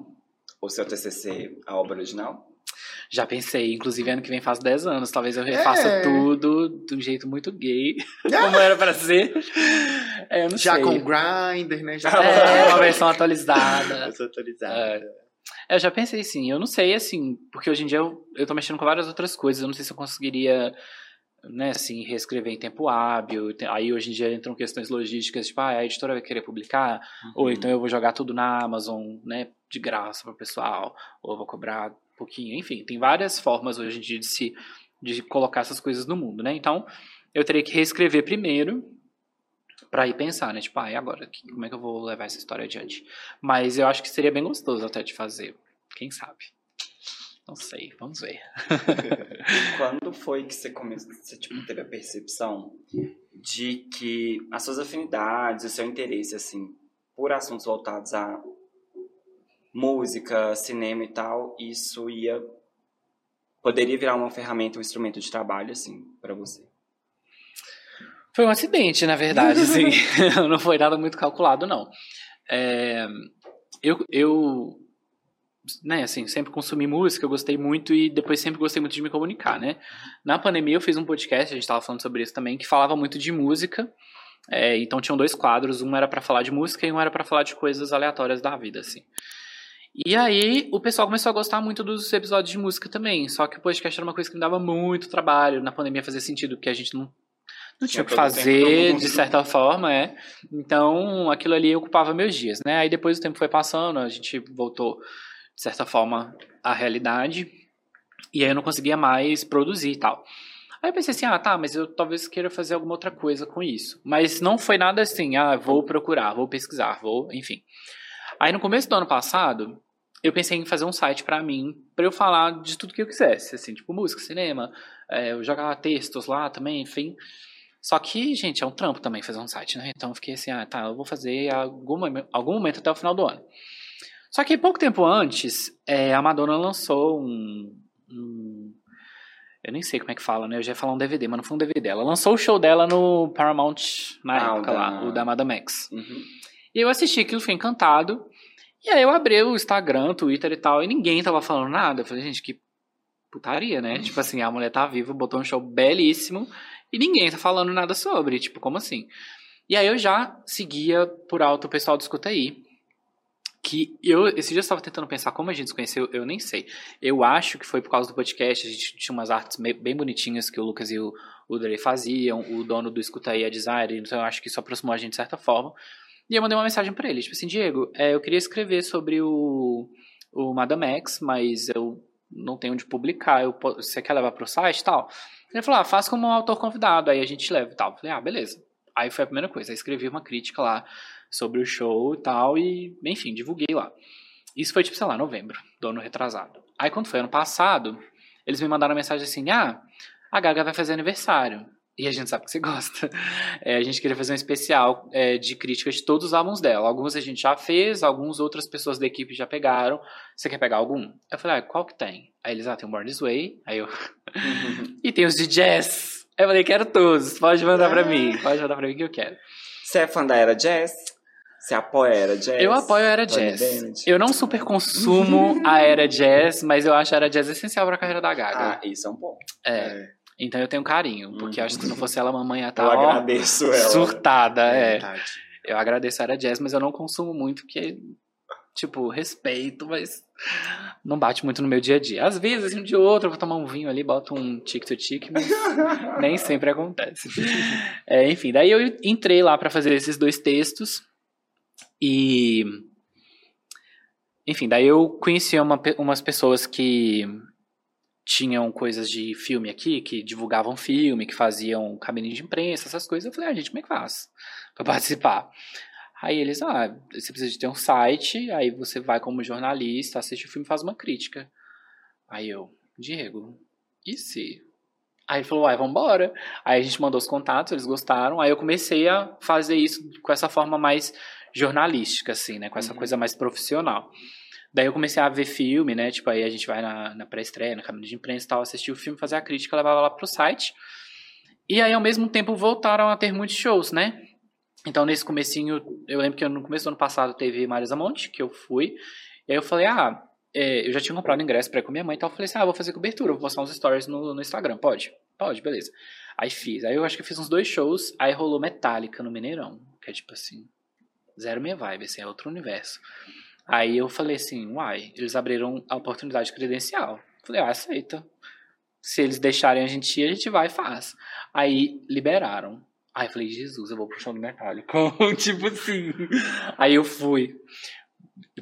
o seu TCC, a obra original? Já pensei, inclusive ano que vem faz 10 anos, talvez eu refaça é. tudo de um jeito muito gay, *laughs* como era pra ser. É, Já sei. com grinder, né? Já é, uma versão atualizada. *laughs* Versão atualizada. É. Eu já pensei sim, eu não sei, assim, porque hoje em dia eu, eu tô mexendo com várias outras coisas, eu não sei se eu conseguiria né, assim, reescrever em tempo hábil. Aí hoje em dia entram questões logísticas, tipo, ah, a editora vai querer publicar, ou então eu vou jogar tudo na Amazon, né, de graça para o pessoal, ou eu vou cobrar pouquinho, enfim, tem várias formas hoje em dia de se de colocar essas coisas no mundo, né? Então, eu teria que reescrever primeiro para ir pensar, né? Tipo, ah, e agora, Que- como é que eu vou levar essa história adiante? Mas eu acho que seria bem gostoso até de fazer. Quem sabe? Não sei, vamos ver. *laughs* Quando foi que você começou, você tipo, teve a percepção de que as suas afinidades, o seu interesse, assim, por assuntos voltados a música, cinema e tal, isso ia poderia virar uma ferramenta, um instrumento de trabalho, assim, pra você? Foi um acidente, na verdade, assim. *laughs* *laughs* não foi nada muito calculado, não. É, eu, eu, né, assim, sempre consumi música, eu gostei muito e depois sempre gostei muito de me comunicar, né? Na pandemia eu fiz um podcast, a gente tava falando sobre isso também, que falava muito de música. É, então tinham dois quadros, um era pra falar de música e um era pra falar de coisas aleatórias da vida, assim. E aí o pessoal começou a gostar muito dos episódios de música também, só que o podcast era uma coisa que me dava muito trabalho. Na pandemia fazia sentido, porque a gente não não tinha o que fazer, de certa forma, é. Então, aquilo ali ocupava meus dias, né? Aí depois o tempo foi passando, a gente voltou, de certa forma, à realidade. E aí eu não conseguia mais produzir e tal. Aí eu pensei assim, ah, tá, mas eu talvez queira fazer alguma outra coisa com isso. Mas não foi nada assim, ah, vou procurar, vou pesquisar, vou, enfim. Aí no começo do ano passado, eu pensei em fazer um site pra mim, pra eu falar de tudo que eu quisesse, assim, tipo música, cinema, é, eu jogava textos lá também, enfim. Só que, gente, é um trampo também fazer um site, né? Então eu fiquei assim, ah, tá, eu vou fazer algum, algum momento até o final do ano. Só que pouco tempo antes, é, a Madonna lançou um, um- Eu nem sei como é que fala, né? Eu já ia falar um DVD, mas não foi um DVD. Ela lançou o show dela no Paramount na Ah, o época da- lá, o da Madame X. Uhum. E eu assisti aquilo, fiquei encantado. E aí eu abri o Instagram, Twitter e tal, e ninguém tava falando nada. Eu falei, gente, que putaria, né? tipo assim, a mulher tá viva, botou um show belíssimo e ninguém tá falando nada sobre. Tipo, como assim? E aí eu já seguia por alto o pessoal do Escuta aí. Que eu, esse dia eu estava tentando pensar como a gente se conheceu, eu nem sei. Eu acho que foi por causa do podcast, a gente tinha umas artes bem bonitinhas que o Lucas e o, o Dre faziam, o dono do Escuta aí é designer, então eu acho que isso aproximou a gente de certa forma. E eu mandei uma mensagem pra ele, tipo assim, Diego, é, eu queria escrever sobre o, o Madame X, mas eu não tenho onde publicar, eu, você quer levar pro site e tal? Ele falou, ah, faz como um autor convidado, aí a gente leva e tal. Falei, ah, beleza. Aí foi a primeira coisa, aí escrevi uma crítica lá sobre o show e tal, e, enfim, divulguei lá. Isso foi, tipo, sei lá, novembro, do ano retrasado. Aí quando foi ano passado, eles me mandaram uma mensagem assim, ah, a Gaga vai fazer aniversário. E a gente sabe que você *laughs* gosta. É, a gente queria fazer um especial é, de críticas de todos os álbuns dela. Alguns a gente já fez, alguns outras pessoas da equipe já pegaram. Você quer pegar algum? Eu falei, ah, qual que tem? Aí eles, ah, tem o Born This Way. Aí eu, *laughs* e tem os de jazz. Aí eu falei, quero todos. Pode mandar pra mim. Pode mandar pra mim que eu quero. Você é fã da era jazz? Você apoia a era jazz? Eu apoio a era jazz. Bennett? Eu não super consumo a era jazz, mas eu acho a era jazz essencial pra carreira da Gaga. Ah, isso é um ponto. é. Então eu tenho carinho, porque Uhum. acho que se não fosse ela, a mamãe ia Eu estar ó, agradeço ela. surtada. É. tadinha. Eu agradeço a era jazz, mas eu não consumo muito, porque, tipo, respeito, mas não bate muito no meu dia a dia. Às vezes, um ou outro, eu vou tomar um vinho ali, boto um tic-to-tic, mas *laughs* nem sempre acontece. É, enfim, daí eu entrei lá pra fazer esses dois textos e. Enfim, daí eu conheci uma, umas pessoas que tinham coisas de filme aqui, que divulgavam filme, que faziam cabine de imprensa, essas coisas. Eu falei, ah, gente, como é que faz pra participar? Aí eles, ah, você precisa de ter um site, aí você vai como jornalista, assiste o filme e faz uma crítica. Aí eu, Diego, e se? Aí ele falou, uai, vambora. Aí a gente mandou os contatos, eles gostaram. Aí eu comecei a fazer isso com essa forma mais jornalística, assim, né? Com essa Uhum. coisa mais profissional. Daí eu comecei a ver filme, né? Tipo, aí a gente vai na, na pré-estreia, na cabine de imprensa e tal, assistir o filme, fazer a crítica, levava lá pro site. E aí, ao mesmo tempo, voltaram a ter muitos shows, né? Então, nesse comecinho, eu lembro que no começo do ano passado teve Marisa Monte, que eu fui. E aí eu falei, ah, é, eu já tinha comprado ingresso pra ir com minha mãe, então eu falei assim, ah, vou fazer cobertura, vou postar uns stories no, no Instagram, pode? Pode, beleza. Aí fiz. Aí eu acho que fiz uns dois shows, aí rolou Metallica no Mineirão, que é tipo assim, zero minha vibe, assim, é outro universo. Aí eu falei assim, uai, eles abriram a oportunidade credencial. Falei, ah, aceita. Se eles deixarem a gente ir, a gente vai e faz. Aí liberaram. Aí eu falei, Jesus, eu vou pro show do Metallica. *laughs* tipo assim. Aí eu fui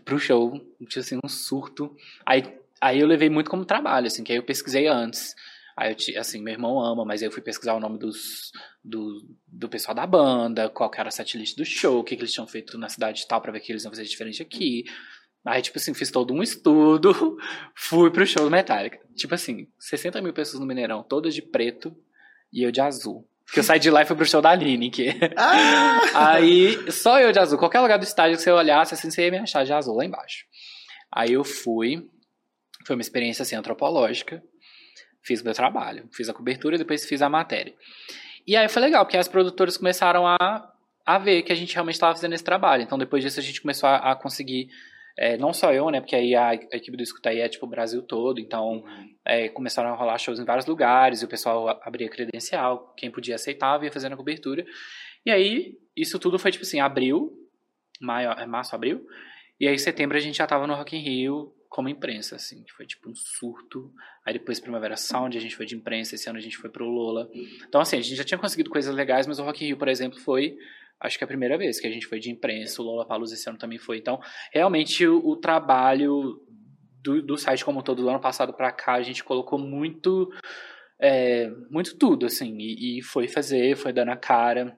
pro show, tinha assim, um surto. Aí, aí eu levei muito como trabalho, assim, que aí eu pesquisei antes. Aí eu, assim, meu irmão ama, mas eu fui pesquisar o nome dos, do, do pessoal da banda, qual que era a setlist do show, o que, que eles tinham feito na cidade e tal, pra ver que eles iam fazer diferente aqui. Aí, tipo assim, fiz todo um estudo, *laughs* fui pro show do Metallica. Tipo assim, 60 mil pessoas no Mineirão, todas de preto e eu de azul. Porque eu saí de lá e fui pro show da Lineker. Ah! *laughs* Aí, só eu de azul. Qualquer lugar do estádio que você olhasse, assim, você ia me achar de azul lá embaixo. Aí eu fui. Foi uma experiência, assim, antropológica. Fiz meu trabalho. Fiz a cobertura e depois fiz a matéria. E aí foi legal, porque as produtoras começaram a, a ver que a gente realmente estava fazendo esse trabalho. Então, depois disso, a gente começou a, a conseguir é, não só eu, né? Porque aí a, a equipe do Escuta aí é tipo o Brasil todo, então é, começaram a rolar shows em vários lugares, e o pessoal abria credencial, quem podia aceitava, ia fazendo a cobertura. E aí, isso tudo foi tipo assim, abril, maio, é março, abril, e aí em setembro a gente já tava no Rock in Rio como imprensa, assim, que foi tipo um surto. Aí depois Primavera Sound a gente foi de imprensa, esse ano a gente foi pro Lola. Então assim, a gente já tinha conseguido coisas legais, mas o Rock in Rio, por exemplo, foi acho que a primeira vez que a gente foi de imprensa, o Lola Palusa esse ano também foi. Então, realmente o, o trabalho do, do, site como todo do ano passado para cá, a gente colocou muito é, muito tudo, assim, e, e, foi fazer, foi dando a cara.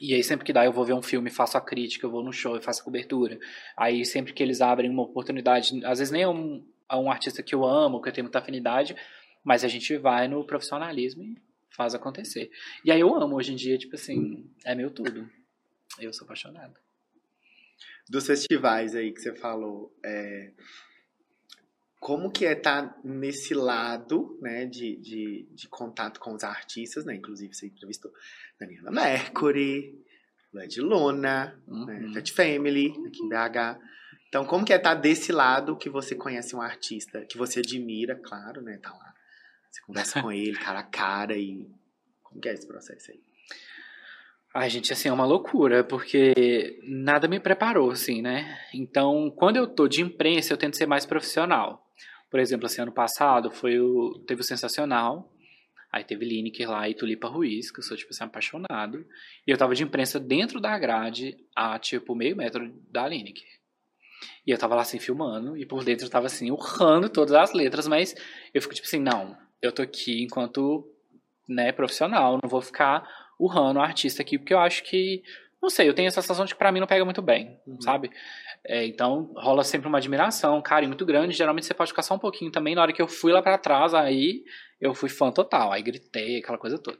E aí, sempre que dá, eu vou ver um filme, faço a crítica, eu vou no show e faço a cobertura. Aí, sempre que eles abrem uma oportunidade, às vezes nem é um, é um artista que eu amo, que eu tenho muita afinidade, mas a gente vai no profissionalismo e faz acontecer. E aí eu amo hoje em dia, tipo assim, é meu tudo. Eu sou apaixonado. Dos festivais aí que você falou, é, como que é estar tá nesse lado, né, de, de, de contato com os artistas, né? Inclusive você entrevistou Daniela Mercury, Led Luna, uhum. né, Fat Family, aqui em BH. Então, como que é estar tá desse lado que você conhece um artista, que você admira, claro, né, tá lá. Você conversa *laughs* com ele cara a cara e como que é esse processo aí? Ai, gente, assim, é uma loucura, porque nada me preparou, assim, né? Então, quando eu tô de imprensa, eu tento ser mais profissional. Por exemplo, assim, ano passado foi o, teve o Sensacional, aí teve Lineker lá e Tulipa Ruiz, que eu sou, tipo assim, apaixonado. E eu tava de imprensa dentro da grade, a, tipo, meio metro da Lineker. E eu tava lá, assim, filmando, e por dentro eu tava, assim, urrando todas as letras, mas eu fico, tipo assim, não, eu tô aqui enquanto, né, profissional, não vou ficar urrando o artista aqui, porque eu acho que, não sei, eu tenho essa sensação de que pra mim não pega muito bem, uhum. sabe? É, então rola sempre uma admiração, um carinho muito grande. Geralmente você pode ficar só um pouquinho também. Na hora que eu fui lá para trás, aí eu fui fã total, aí gritei, aquela coisa toda.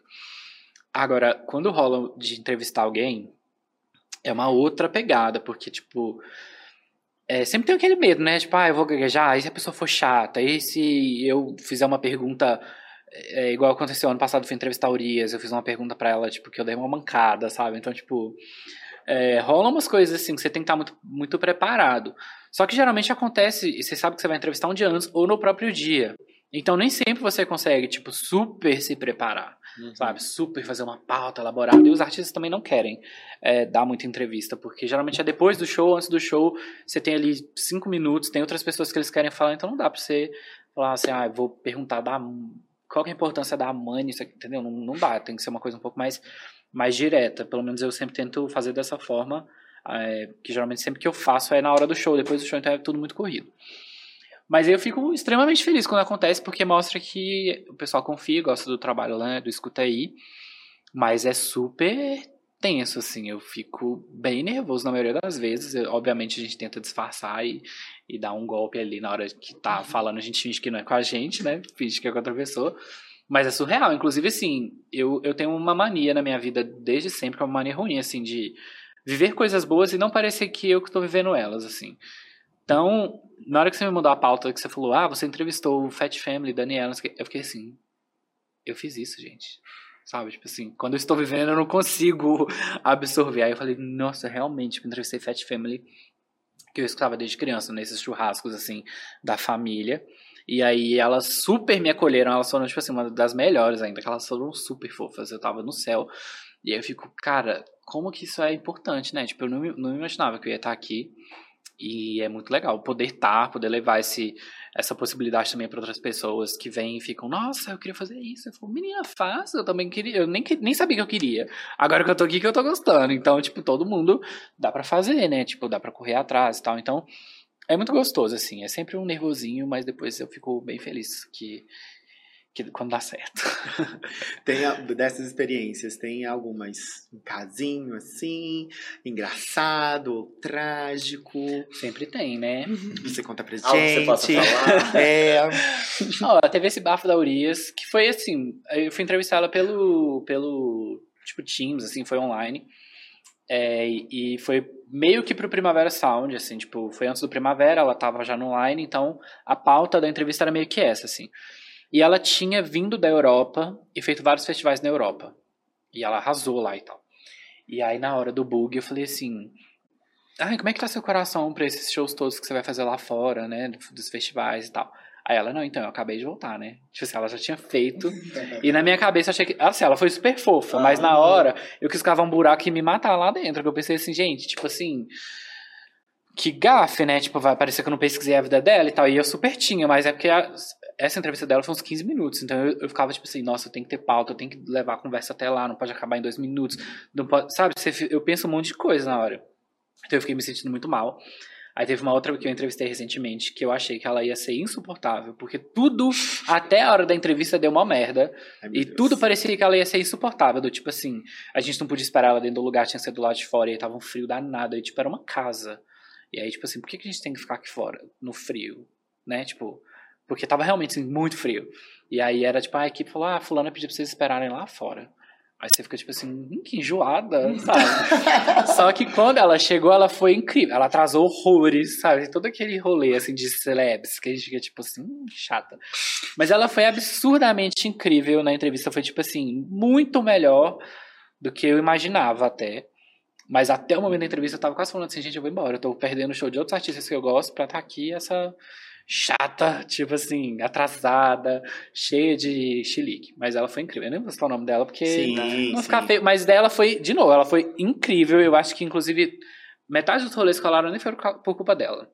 Agora, quando rola de entrevistar alguém, é uma outra pegada, porque, tipo, é, sempre tem aquele medo, né? Tipo, ah, eu vou gaguejar, e se a pessoa for chata, e se eu fizer uma pergunta é, igual aconteceu ano passado, fui entrevistar a Urias, eu fiz uma pergunta para ela, tipo, que eu dei uma mancada, sabe? Então, tipo, é, rola umas coisas assim que você tem que estar muito, muito preparado. Só que geralmente acontece, e você sabe que você vai entrevistar um dia antes ou no próprio dia. Então nem sempre você consegue, tipo, super se preparar, uhum. sabe? Super fazer uma pauta elaborada. E os artistas também não querem é, dar muita entrevista, porque geralmente é depois do show, antes do show, você tem ali cinco minutos, tem outras pessoas que eles querem falar, então não dá pra você falar assim, ah, vou perguntar da qual é a importância da mãe isso aqui, entendeu? Não, não dá, tem que ser uma coisa um pouco mais, mais direta. Pelo menos eu sempre tento fazer dessa forma, é, que geralmente sempre que eu faço é na hora do show, depois do show então é tudo muito corrido. Mas eu fico extremamente feliz quando acontece, porque mostra que o pessoal confia, gosta do trabalho né, do Escuta aí, mas é super tenso, assim, eu fico bem nervoso na maioria das vezes. Eu, obviamente a gente tenta disfarçar e, e dar um golpe ali na hora que tá uhum. falando, a gente finge que não é com a gente, né? Finge que é com outra pessoa. Mas é surreal. Inclusive, assim, eu, eu tenho uma mania na minha vida desde sempre, que é uma mania ruim, assim, de viver coisas boas e não parecer que eu que tô vivendo elas, assim. Então, na hora que você me mudou a pauta, que você falou, ah, você entrevistou o Fat Family, Daniela, eu fiquei assim, eu fiz isso, gente. Sabe? Tipo assim, quando eu estou vivendo, eu não consigo absorver. Aí eu falei, nossa, realmente, tipo, entrevistei Fat Family, que eu escutava desde criança, nesses churrascos, assim, da família. E aí elas super me acolheram, elas foram, tipo assim, uma das melhores ainda, que elas foram super fofas. Eu tava no céu. E aí eu fico, cara, como que isso é importante, né? Tipo, eu não, não imaginava que eu ia estar aqui E é muito legal poder estar, poder levar esse, essa possibilidade também para outras pessoas que vêm e ficam, nossa, eu queria fazer isso. Eu falo, menina, faz, eu também queria, eu nem, nem sabia que eu queria. Agora que eu tô aqui que eu tô gostando. Então, tipo, todo mundo dá para fazer, né? Tipo, dá para correr atrás e tal. Então, é muito gostoso, assim. É sempre um nervosinho, mas depois eu fico bem feliz que que, quando dá certo. *laughs* tem dessas experiências, tem algumas um casinho assim, engraçado ou trágico? Sempre tem, né? Você conta pra gente. Algo que você possa falar. *laughs* É. Ó, teve esse bafo da Urias, que foi assim, eu fui entrevistar ela pelo, pelo tipo, Teams, assim, foi online. É, e foi meio que pro Primavera Sound, assim, tipo, foi antes do Primavera, ela tava já no online, então a pauta da entrevista era meio que essa, assim. E ela tinha vindo da Europa e feito vários festivais na Europa. E ela arrasou lá e tal. E aí, na hora do bug, eu falei assim: Ai, como é que tá seu coração pra esses shows todos que você vai fazer lá fora, né? Dos festivais e tal. Aí ela, não, então, eu acabei de voltar, né? Tipo assim, ela já tinha feito. *laughs* e na minha cabeça eu achei que. Assim, ela foi super fofa, mas na hora eu quis cavar um buraco e me matar lá dentro. Que eu pensei assim, gente, tipo assim. Que gafe, né? Tipo, vai parecer que eu não pesquisei a vida dela e tal. E eu super tinha, mas é porque a, essa entrevista dela foi uns 15 minutos, então eu, eu, ficava tipo assim, nossa, eu tenho que ter pauta, eu tenho que levar a conversa até lá, não pode acabar em dois minutos, não pode, sabe? Você, eu penso um monte de coisa na hora. Então eu fiquei me sentindo muito mal. Aí teve uma outra que eu entrevistei recentemente, que eu achei que ela ia ser insuportável, porque tudo, até a hora da entrevista, deu uma merda. Ai, e Deus. tudo parecia que ela ia ser insuportável. Do tipo assim, a gente não podia esperar ela dentro do lugar, tinha que ser do lado de fora, e aí tava um frio danado, e tipo, era uma casa. E aí, tipo assim, por que, que a gente tem que ficar aqui fora, no frio? Né? Tipo, porque tava realmente assim, muito frio. E aí era tipo, a equipe falou: ah, fulana pediu pra vocês esperarem lá fora. Aí você fica tipo assim, hum, que enjoada, sabe? *laughs* Só que quando ela chegou, ela foi incrível. Ela atrasou horrores, sabe? Todo aquele rolê, assim, de celebs, que a gente fica tipo assim, hum, chata. Mas ela foi absurdamente incrível na entrevista. Foi tipo assim, muito melhor do que eu imaginava até. Mas até o momento da entrevista eu tava quase falando assim, gente, eu vou embora. Eu tô perdendo o show de outros artistas que eu gosto pra estar tá aqui essa chata, tipo assim, atrasada, cheia de chilique. Mas ela foi incrível. Eu nem vou citar o nome dela porque sim, não ficar feio. Mas dela foi, de novo, ela foi incrível. Eu acho que, inclusive, metade dos rolês que nem foi por culpa dela.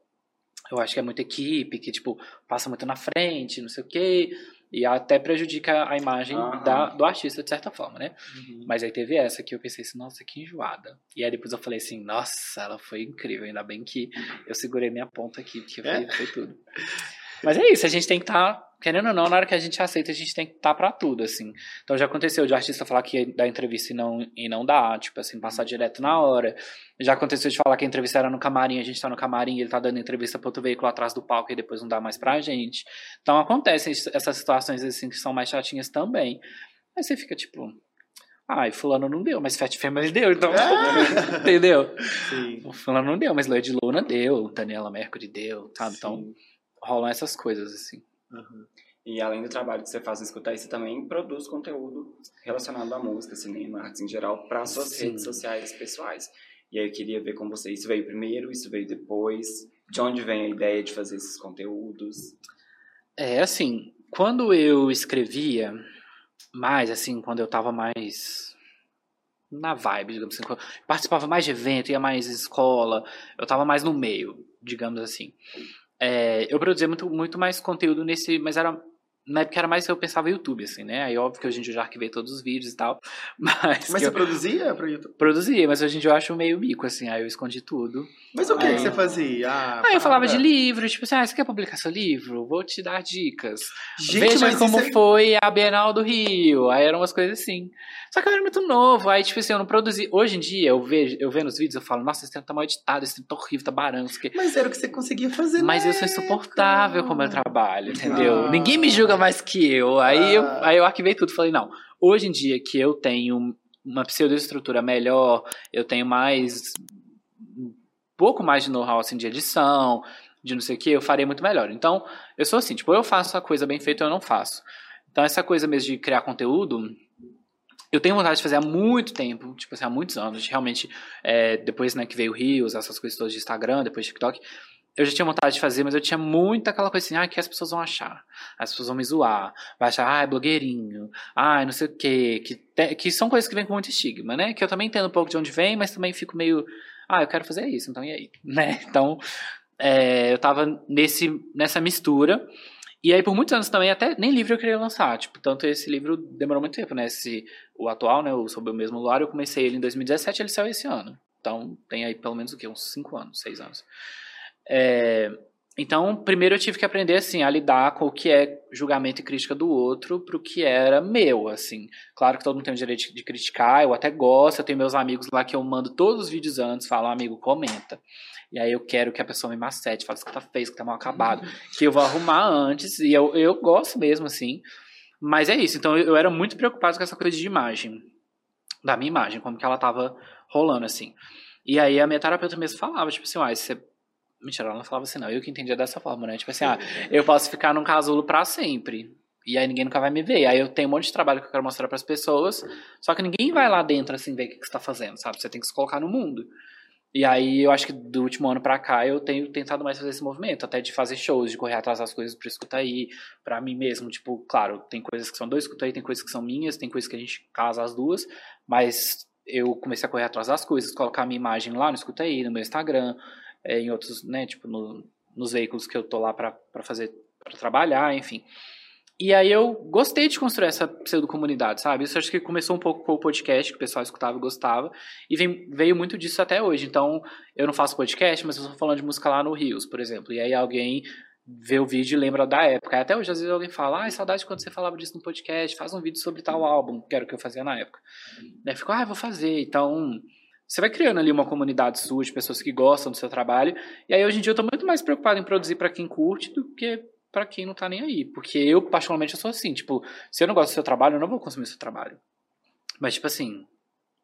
Eu acho que é muita equipe, que, tipo, passa muito na frente, não sei o quê. E até prejudica a imagem uhum. da, do artista, de certa forma, né? Uhum. Mas aí teve essa que eu pensei assim, nossa, que enjoada. E aí depois eu falei assim, nossa, ela foi incrível. Ainda bem que eu segurei minha ponta aqui, porque foi, foi tudo. *laughs* Mas é isso, a gente tem que estar, tá, querendo ou não, na hora que a gente aceita, a gente tem que estar tá pra tudo, assim. Então já aconteceu de artista falar que ia dar entrevista e não, e não dá, tipo assim, passar direto na hora. Já aconteceu de falar que a entrevista era no camarim, a gente tá no camarim, ele tá dando entrevista para outro veículo atrás do palco e depois não dá mais pra gente. Então acontecem essas situações assim que são mais chatinhas também. Aí você fica tipo, Ai, fulano não deu, mas Fat Family deu, então. Ah! *laughs* entendeu? Sim. O fulano não deu, mas Lady Luna deu, Daniela Mercury deu, sabe? Sim. Então, rolam essas coisas, assim. Uhum. E além do trabalho que você faz no Escutar, você também produz conteúdo relacionado à música, cinema, artes em geral, para suas Sim. redes sociais pessoais. E aí eu queria ver com você, isso veio primeiro, isso veio depois? De onde vem a ideia de fazer esses conteúdos? É, assim, quando eu escrevia mais, assim, quando eu tava mais na vibe, digamos assim, participava mais de evento, ia mais escola, eu tava mais no meio, digamos assim. É, eu produzia muito, muito mais conteúdo nesse, mas era na época era mais eu pensava YouTube, assim, né? Aí óbvio que hoje em dia eu já arquivei todos os vídeos e tal. *laughs* Mas, mas você eu... produzia pro YouTube? Produzia, mas hoje em dia eu acho meio mico, assim, aí eu escondi tudo. Mas o que, aí... que você fazia? Ah, aí eu falava de livro, tipo assim, ah, você quer publicar seu livro? Vou te dar dicas. Gente, Veja como é... foi a Bienal do Rio. Aí eram umas coisas assim. Só que eu era muito novo, aí, tipo assim, eu não produzi. Hoje em dia, eu vejo, eu vendo os vídeos, eu falo, nossa, esse tempo tá mal editado, esse tempo tá horrível, tá baranço. Mas era o que você conseguia fazer, Mas eu sou insuportável com o meu trabalho, entendeu? Ah. Ninguém me julga mais que eu. Aí, ah. eu. aí eu arquivei tudo, falei, não, hoje em dia que eu tenho uma pseudoestrutura melhor, eu tenho mais. um pouco mais de know-how, assim, de edição, de não sei o que, eu faria muito melhor. Então, eu sou assim, tipo, eu faço a coisa bem feita ou eu não faço. Então, essa coisa mesmo de criar conteúdo eu tenho vontade de fazer há muito tempo, tipo assim, há muitos anos. Realmente, é, depois né, que veio o Rios, essas coisas todas de Instagram, depois TikTok, eu já tinha vontade de fazer, mas eu tinha muito aquela coisa assim, ah, que as pessoas vão achar? As pessoas vão me zoar, vai achar, ah, é blogueirinho, ah, não sei o quê, que, te, que são coisas que vêm com muito estigma, né? Que eu também entendo um pouco de onde vem, mas também fico meio, Ah, eu quero fazer isso, então e aí? *laughs* Né? Então, é, eu tava nesse, nessa mistura. E aí, por muitos anos também, até nem livro eu queria lançar. Tipo, tanto esse livro demorou muito tempo, né? Esse, o atual, né? O Sobre o Mesmo Luar, eu comecei ele em 2017 ele saiu esse ano. Então, tem aí pelo menos o quê? Uns 5 anos, 6 anos. É, então, primeiro eu tive que aprender, assim, a lidar com o que é julgamento e crítica do outro pro que era meu, assim. Claro que todo mundo tem o direito de criticar, eu até gosto, eu tenho meus amigos lá que eu mando todos os vídeos antes, falo, amigo, comenta. E aí eu quero que a pessoa me macete, fale que tá feio, que tá mal acabado, uhum. que eu vou arrumar antes, e eu, eu gosto mesmo, assim. Mas é isso, então eu, eu era muito preocupado com essa coisa de imagem, da minha imagem, como que ela tava rolando, assim. E aí a minha terapeuta mesmo falava, tipo assim, ah, você Mentira, ela não falava assim, não. Eu que entendia dessa forma, né? Tipo assim, ah, eu posso ficar num casulo pra sempre. E aí ninguém nunca vai me ver. Aí eu tenho um monte de trabalho que eu quero mostrar para as pessoas. Só que ninguém vai lá dentro, assim, ver o que você tá fazendo, sabe? Você tem que se colocar no mundo. E aí eu acho que do último ano pra cá eu tenho tentado mais fazer esse movimento, até de fazer shows, de correr atrás das coisas pra escutar aí, pra mim mesmo. Tipo, claro, tem coisas que são dois escuta aí, tem coisas que são minhas, tem coisas que a gente casa as duas, mas eu comecei a correr atrás das coisas, colocar a minha imagem lá no escuta aí, no meu Instagram, é, em outros, né, tipo, no, nos veículos que eu tô lá para fazer, para trabalhar, enfim. E aí eu gostei de construir essa pseudo-comunidade, sabe? Isso acho que começou um pouco com o podcast, que o pessoal escutava e gostava, e vem, veio muito disso até hoje. Então, eu não faço podcast, mas eu estou falando de música lá no Rios, por exemplo. E aí alguém vê o vídeo e lembra da época. Até hoje, às vezes, alguém fala, ah, saudade quando você falava disso no podcast, faz um vídeo sobre tal álbum, que era o que eu fazia na época. Daí eu fico, ah, vou fazer. Então, você vai criando ali uma comunidade sua de pessoas que gostam do seu trabalho. E aí hoje em dia eu tô muito mais preocupado em produzir para quem curte do que para quem não tá nem aí. Porque eu, particularmente, eu sou assim, tipo, se eu não gosto do seu trabalho, eu não vou consumir o seu trabalho. Mas, tipo assim,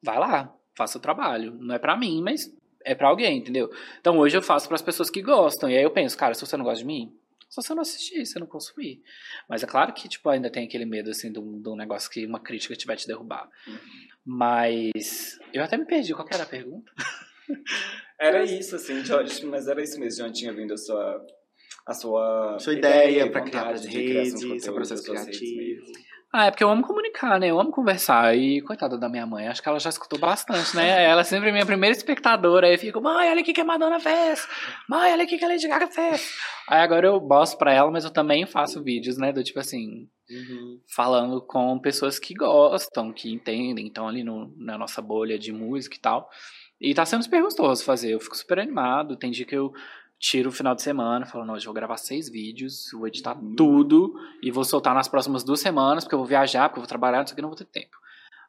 vai lá, faça o trabalho. Não é para mim, mas é para alguém, entendeu? Então hoje eu faço para as pessoas que gostam. E aí eu penso, cara, se você não gosta de mim, só você não assistir, você não consumir. Mas é claro que, tipo, ainda tem aquele medo, assim, de um, de um negócio que uma crítica tiver te derrubar. Uhum. Mas eu até me perdi. Qual era a pergunta? *laughs* era isso, assim, Jorge, mas era isso mesmo. Já tinha vindo a sua a sua, sua ideia, ideia para criar as redes, seu processo criativo. Ah, é porque eu amo comunicar, né? Eu amo conversar. E coitada da minha mãe, acho que ela já escutou bastante, né? *laughs* Ela é sempre minha primeira espectadora. Aí eu fico, mãe, olha aqui que a Madonna fez. Mãe, olha aqui que a Lady Gaga fez. Aí agora eu bosto pra ela, mas eu também faço vídeos, né? Do tipo assim, uhum. falando com pessoas que gostam, que entendem, estão ali no, na nossa bolha de música e tal. E tá sendo super gostoso fazer. Eu fico super animado. Tem dia que eu tiro o final de semana, falo, não, hoje eu vou gravar seis vídeos, vou editar uhum. tudo e vou soltar nas próximas duas semanas, porque eu vou viajar, porque eu vou trabalhar, não sei o que, não vou ter tempo.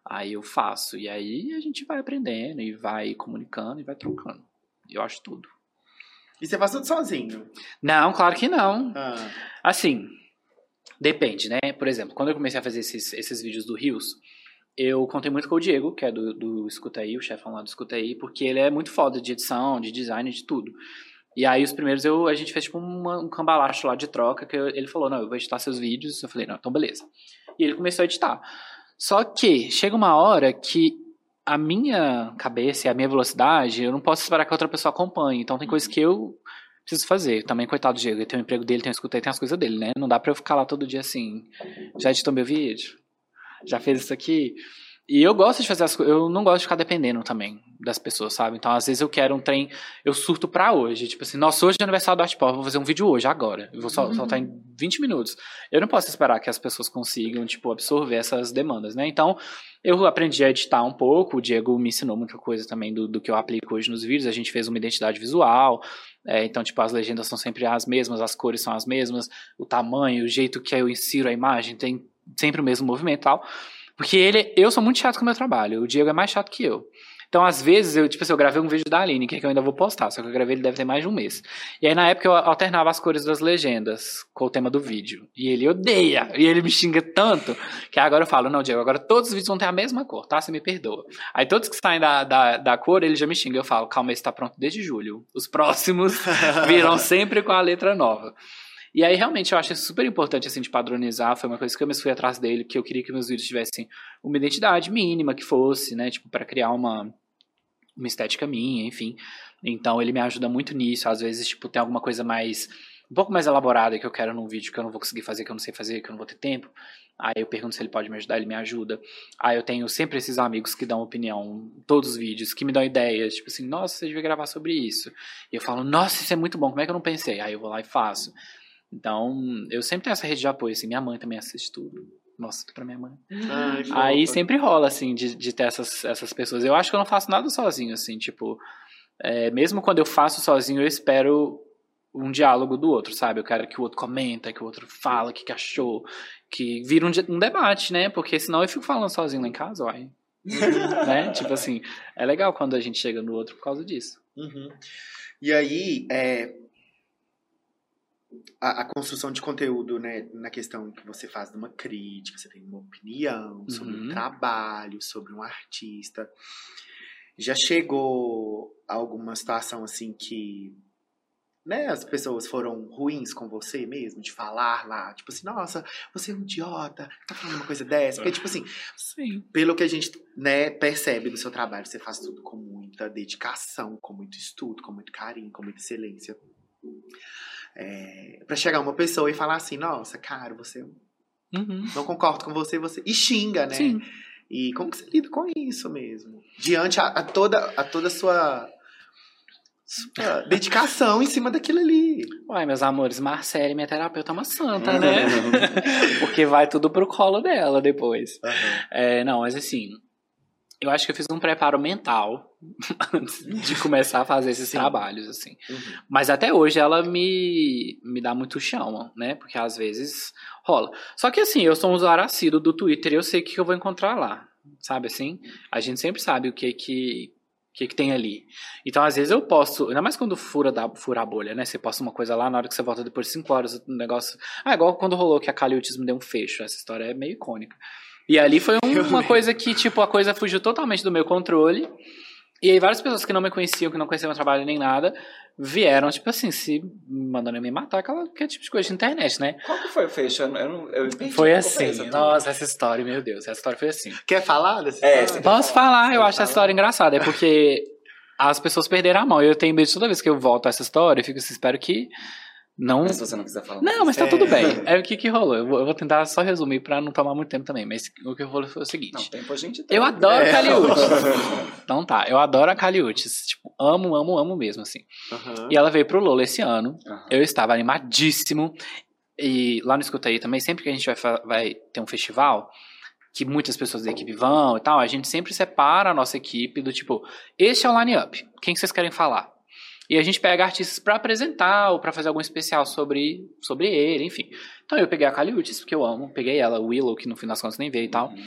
Aí eu faço, e aí a gente vai aprendendo, e vai comunicando, e vai trocando. Eu acho tudo. E você faz tudo sozinho? Não, claro que não. Ah. Assim, depende, né? Por exemplo, quando eu comecei a fazer esses, esses vídeos do Rios, eu contei muito com o Diego, que é do, do Escuta Aí, o chefão lá do Escuta Aí, porque ele é muito foda de edição, de design, de tudo. E aí os primeiros eu, a gente fez tipo uma, um cambalacho lá de troca, que eu, ele falou, não, eu vou editar seus vídeos. Eu falei, não, então beleza. E ele começou a editar. Só que chega uma hora que a minha cabeça e a minha velocidade, eu não posso esperar que a outra pessoa acompanhe. Então tem coisas que eu preciso fazer. Também, coitado do Diego, ele tem o emprego dele, tem o escuta tem as coisas dele, né? Não dá pra eu ficar lá todo dia assim, já editou meu vídeo? Já fez isso aqui? E eu gosto de fazer as coisas, eu não gosto de ficar dependendo também das pessoas, sabe? Então, às vezes eu quero um trem, eu surto pra hoje. Tipo assim, nossa, hoje é aniversário do Art Pop, vou fazer um vídeo hoje, agora. Eu vou sol uhum. soltar em 20 minutos. Eu não posso esperar que as pessoas consigam, tipo, absorver essas demandas, né? Então, eu aprendi a editar um pouco, o Diego me ensinou muita coisa também do, do que eu aplico hoje nos vídeos. A gente fez uma identidade visual, é, então, tipo, as legendas são sempre as mesmas, as cores são as mesmas, o tamanho, o jeito que eu insiro a imagem tem sempre o mesmo movimento e tal. Porque ele, eu sou muito chato com o meu trabalho, o Diego é mais chato que eu. Então, às vezes, eu, tipo assim, eu gravei um vídeo da Aline, que, é que eu ainda vou postar, só que eu gravei ele deve ter mais de um mês. E aí, na época, eu alternava as cores das legendas com o tema do vídeo. E ele odeia, e ele me xinga tanto, que agora eu falo, não, Diego, agora todos os vídeos vão ter a mesma cor, tá? Você me perdoa. Aí, todos que saem da, da, da cor, ele já me xinga. Eu falo, calma, esse tá pronto desde julho. Os próximos *laughs* virão sempre com a letra nova. E aí, realmente, eu acho super importante, assim, de padronizar. Foi uma coisa que eu mesmo fui atrás dele, que eu queria que meus vídeos tivessem uma identidade mínima que fosse, né? Tipo, para criar uma, uma estética minha, enfim. Então, ele me ajuda muito nisso. Às vezes, tipo, tem alguma coisa mais um pouco mais elaborada que eu quero num vídeo que eu não vou conseguir fazer, que eu não sei fazer, que eu não vou ter tempo. Aí eu pergunto se ele pode me ajudar, ele me ajuda. Aí eu tenho sempre esses amigos que dão opinião todos os vídeos, que me dão ideias, tipo assim, nossa, você devia gravar sobre isso. E eu falo, nossa, isso é muito bom, como é que eu não pensei? Aí eu vou lá e faço. Então, eu sempre tenho essa rede de apoio, assim, minha mãe também assiste tudo. Nossa, pra minha mãe. Ai, Aí sempre rola, assim, de, de ter essas, essas pessoas. Eu acho que eu não faço nada sozinho, assim, tipo, é, mesmo quando eu faço sozinho, eu espero um diálogo do outro, sabe? Eu quero que o outro comenta, que o outro fala, que, que achou, que vira um, um debate, né? Porque senão eu fico falando sozinho lá em casa, uai. *laughs* né? Tipo assim, é legal quando a gente chega no outro por causa disso. Uhum. E aí, é, a, a construção de conteúdo, né, na questão que você faz de uma crítica, você tem uma opinião sobre um Uhum. trabalho, sobre um artista. Já chegou alguma situação assim que né, as pessoas foram ruins com você mesmo, de falar lá, tipo assim, nossa, você é um idiota, tá falando uma coisa dessa. Porque, tipo assim, Sim. pelo que a gente né, percebe do seu trabalho, você faz tudo com muita dedicação, com muito estudo, com muito carinho, com muita excelência. É, para chegar uma pessoa e falar assim, nossa, cara, você Uhum. não concordo com você, você e xinga, né? Sim. E como que você lida com isso mesmo? Diante a, a toda a toda sua, sua dedicação em cima daquilo ali. Uai, meus amores, Marcele, minha terapeuta, é uma santa, Uhum. né? *laughs* Porque vai tudo pro colo dela depois. É, não, mas assim, eu acho que eu fiz um preparo mental *laughs* antes de começar a fazer esses Sim. trabalhos, assim. Uhum. Mas até hoje ela me, me dá muito chão, né? Porque às vezes rola. Só que assim, eu sou um usuário assíduo do Twitter e eu sei o que eu vou encontrar lá. Sabe assim? A gente sempre sabe o que que, o que, que tem ali. Então, às vezes eu posso, ainda mais quando fura, da, fura a bolha, né? Você posta uma coisa lá, na hora que você volta depois de 5 horas, o negócio. Ah, igual quando rolou que a Caliutes me deu um fecho. Essa história é meio icônica. E ali foi *laughs* um- uma coisa que, tipo, a coisa fugiu totalmente do meu controle. E aí várias pessoas que não me conheciam, que não conheciam meu trabalho nem nada, vieram, tipo assim, se mandando me matar, aquela que é tipo de coisa de internet, né? Qual que foi o fecho? Eu, não- eu, Foi assim, nossa, essa história, meu Deus, essa história foi assim. Quer falar dessa É, história? Posso falar, eu acho fala? essa história engraçada, é porque as pessoas perderam a mão. Eu tenho medo de toda vez que eu volto a essa história, eu fico assim, espero que não. Mas se você não quiser falar. Não, mas tá É. tudo bem. *laughs* É o que que rolou. Eu vou, eu vou tentar só resumir pra não tomar muito tempo também, mas o que rolou foi o seguinte. Não, tempo a gente tem. Eu adoro É. Caliutes. *laughs* Então tá, eu adoro a Caliutes. Tipo, amo, amo, amo mesmo, assim. Aham. E ela veio pro Lola esse ano. Aham. Eu estava animadíssimo. E lá no Escuta aí também, sempre que a gente vai, vai ter um festival, que muitas pessoas da equipe vão e tal, a gente sempre separa a nossa equipe do tipo, este é o line-up, quem que vocês querem falar? E a gente pega artistas pra apresentar ou pra fazer algum especial sobre, sobre ele, enfim. Então eu peguei a Caliutes, porque eu amo, peguei ela, Willow, que no fim das contas nem veio e tal. Uhum.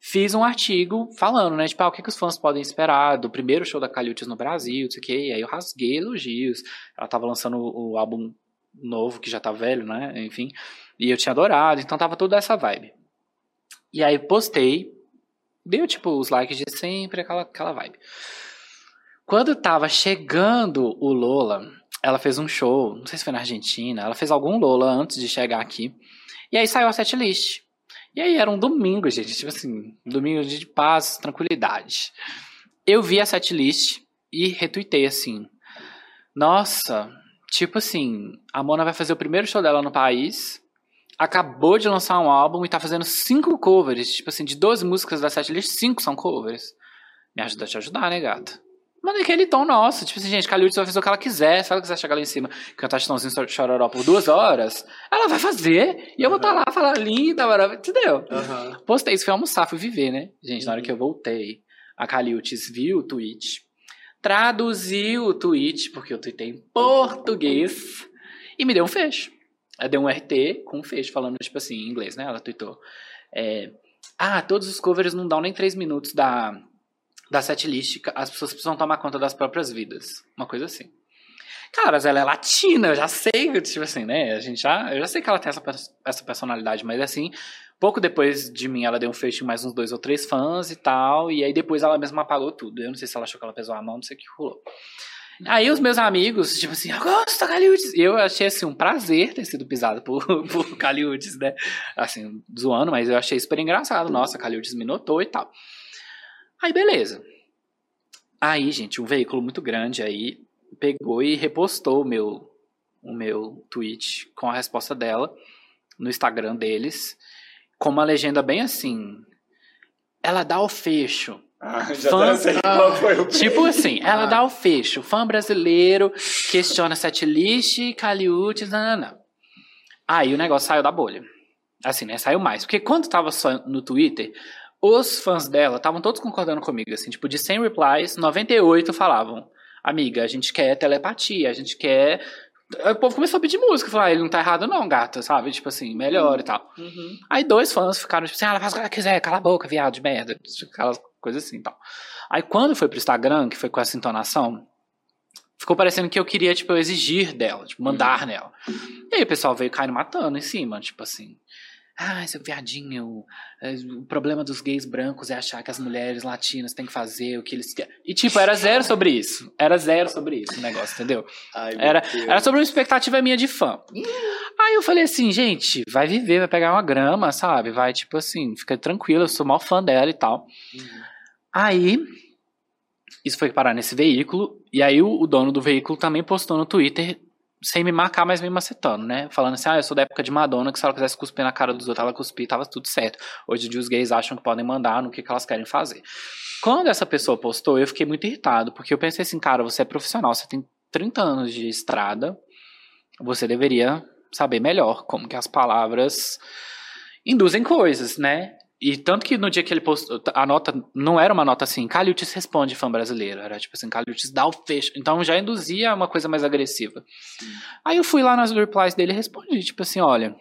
Fiz um artigo falando, né, tipo, ah, o que, que os fãs podem esperar do primeiro show da Caliutes no Brasil, não sei o quê. E aí eu rasguei elogios. Ela tava lançando o, o álbum novo, que já tá velho, né, enfim. E eu tinha adorado, então tava toda essa vibe. E aí postei, deu, tipo, os likes de sempre, aquela, aquela vibe. Quando tava chegando o Lola, ela fez um show, não sei se foi na Argentina, ela fez algum Lola antes de chegar aqui. E aí saiu a setlist. E aí era um domingo, gente, tipo assim, domingo de paz, tranquilidade. Eu vi a setlist e retuitei assim. Nossa, tipo assim, a Mona vai fazer o primeiro show dela no país. Acabou de lançar um álbum e tá fazendo cinco covers. Tipo assim, de 12 músicas da setlist, cinco são covers. Me ajuda a te ajudar, né, gata? Mas naquele tom nosso. Tipo assim, gente, Caliutes vai fazer o que ela quiser. Se ela quiser chegar lá em cima cantar Chitãozinho Chororó por duas horas, ela vai fazer. E eu vou estar lá, falar linda, maravilhosa. Entendeu? Aham. Postei isso, fui almoçar, fui viver, né? Gente, na hora Uhum. que eu voltei, a Caliutes viu o tweet, traduziu o tweet, porque eu tuitei em português, e me deu um fecho. Ela deu um RT com um fecho, falando, tipo assim, em inglês, né? Ela tweetou. é, ah, todos os covers não dão nem três minutos da, da setlist, as pessoas precisam tomar conta das próprias vidas. Uma coisa assim. Caras, ela é latina, eu já sei, tipo assim, né? A gente já, eu já sei que ela tem essa, essa personalidade, mas assim, pouco depois de mim, ela deu um fecho em mais uns dois ou três fãs e tal, e aí depois ela mesma apagou tudo. Eu não sei se ela achou que ela pesou a mão, não sei o que rolou. Aí os meus amigos, tipo assim, gosto da Caliutes. Eu achei, assim, um prazer ter sido pisado por, *laughs* por né? Assim, zoando, mas eu achei super engraçado. Nossa, Caliutes me notou e tal. Aí, beleza. Aí, gente, um veículo muito grande aí pegou e repostou o meu, o meu tweet com a resposta dela no Instagram deles, com uma legenda bem assim. Ela dá o fecho. Ah, já Fã- o Tipo assim, ela Ah. dá o fecho. Fã brasileiro questiona setlist, Caliutes, nananã. Aí o negócio saiu da bolha. Assim, né? Saiu mais. Porque quando tava só no Twitter, os fãs dela estavam todos concordando comigo. Assim, tipo, de 100 replies, 98 falavam: Amiga, a gente quer telepatia, a gente quer. O povo começou a pedir música. Falou, ah, ele não tá errado, não, gata, sabe? Tipo assim, melhor e tal. Uhum. Aí dois fãs ficaram tipo assim, ah, ela faz o que ela quiser, cala a boca, viado de merda. Aquelas coisas assim e tal. Aí quando foi pro Instagram, que foi com essa entonação, ficou parecendo que eu queria, tipo, eu exigir dela, tipo, mandar nela. E aí o pessoal veio caindo matando em cima, tipo assim. Ah, seu viadinho, é, o problema dos gays brancos é achar que as mulheres latinas têm que fazer o que eles querem. E, tipo, era zero sobre isso. Era zero sobre isso o negócio, entendeu? Ai, Era, era sobre uma expectativa minha de fã. Aí eu falei assim, gente, vai viver, vai pegar uma grama, sabe? Vai, tipo assim, fica tranquilo, eu sou maior fã dela e tal. Uhum. Aí, isso foi parar nesse veículo, e aí o, o dono do veículo também postou no Twitter, sem me marcar, mas me macetando, né? Falando assim, ah, eu sou da época de Madonna, que se ela quisesse cuspir na cara dos outros, ela cuspia e tava tudo certo. Hoje em dia os gays acham que podem mandar no que, que elas querem fazer. Quando essa pessoa postou, eu fiquei muito irritado, porque eu pensei assim, cara, você é profissional, você tem 30 anos de estrada, você deveria saber melhor como que as palavras induzem coisas, né? E tanto que no dia que ele postou, a nota não era uma nota assim, Caliutes responde fã brasileiro, era tipo assim, Caliutes dá o fecho. Então já induzia uma coisa mais agressiva. Aí eu fui lá nas replies dele e respondi, tipo assim, olha,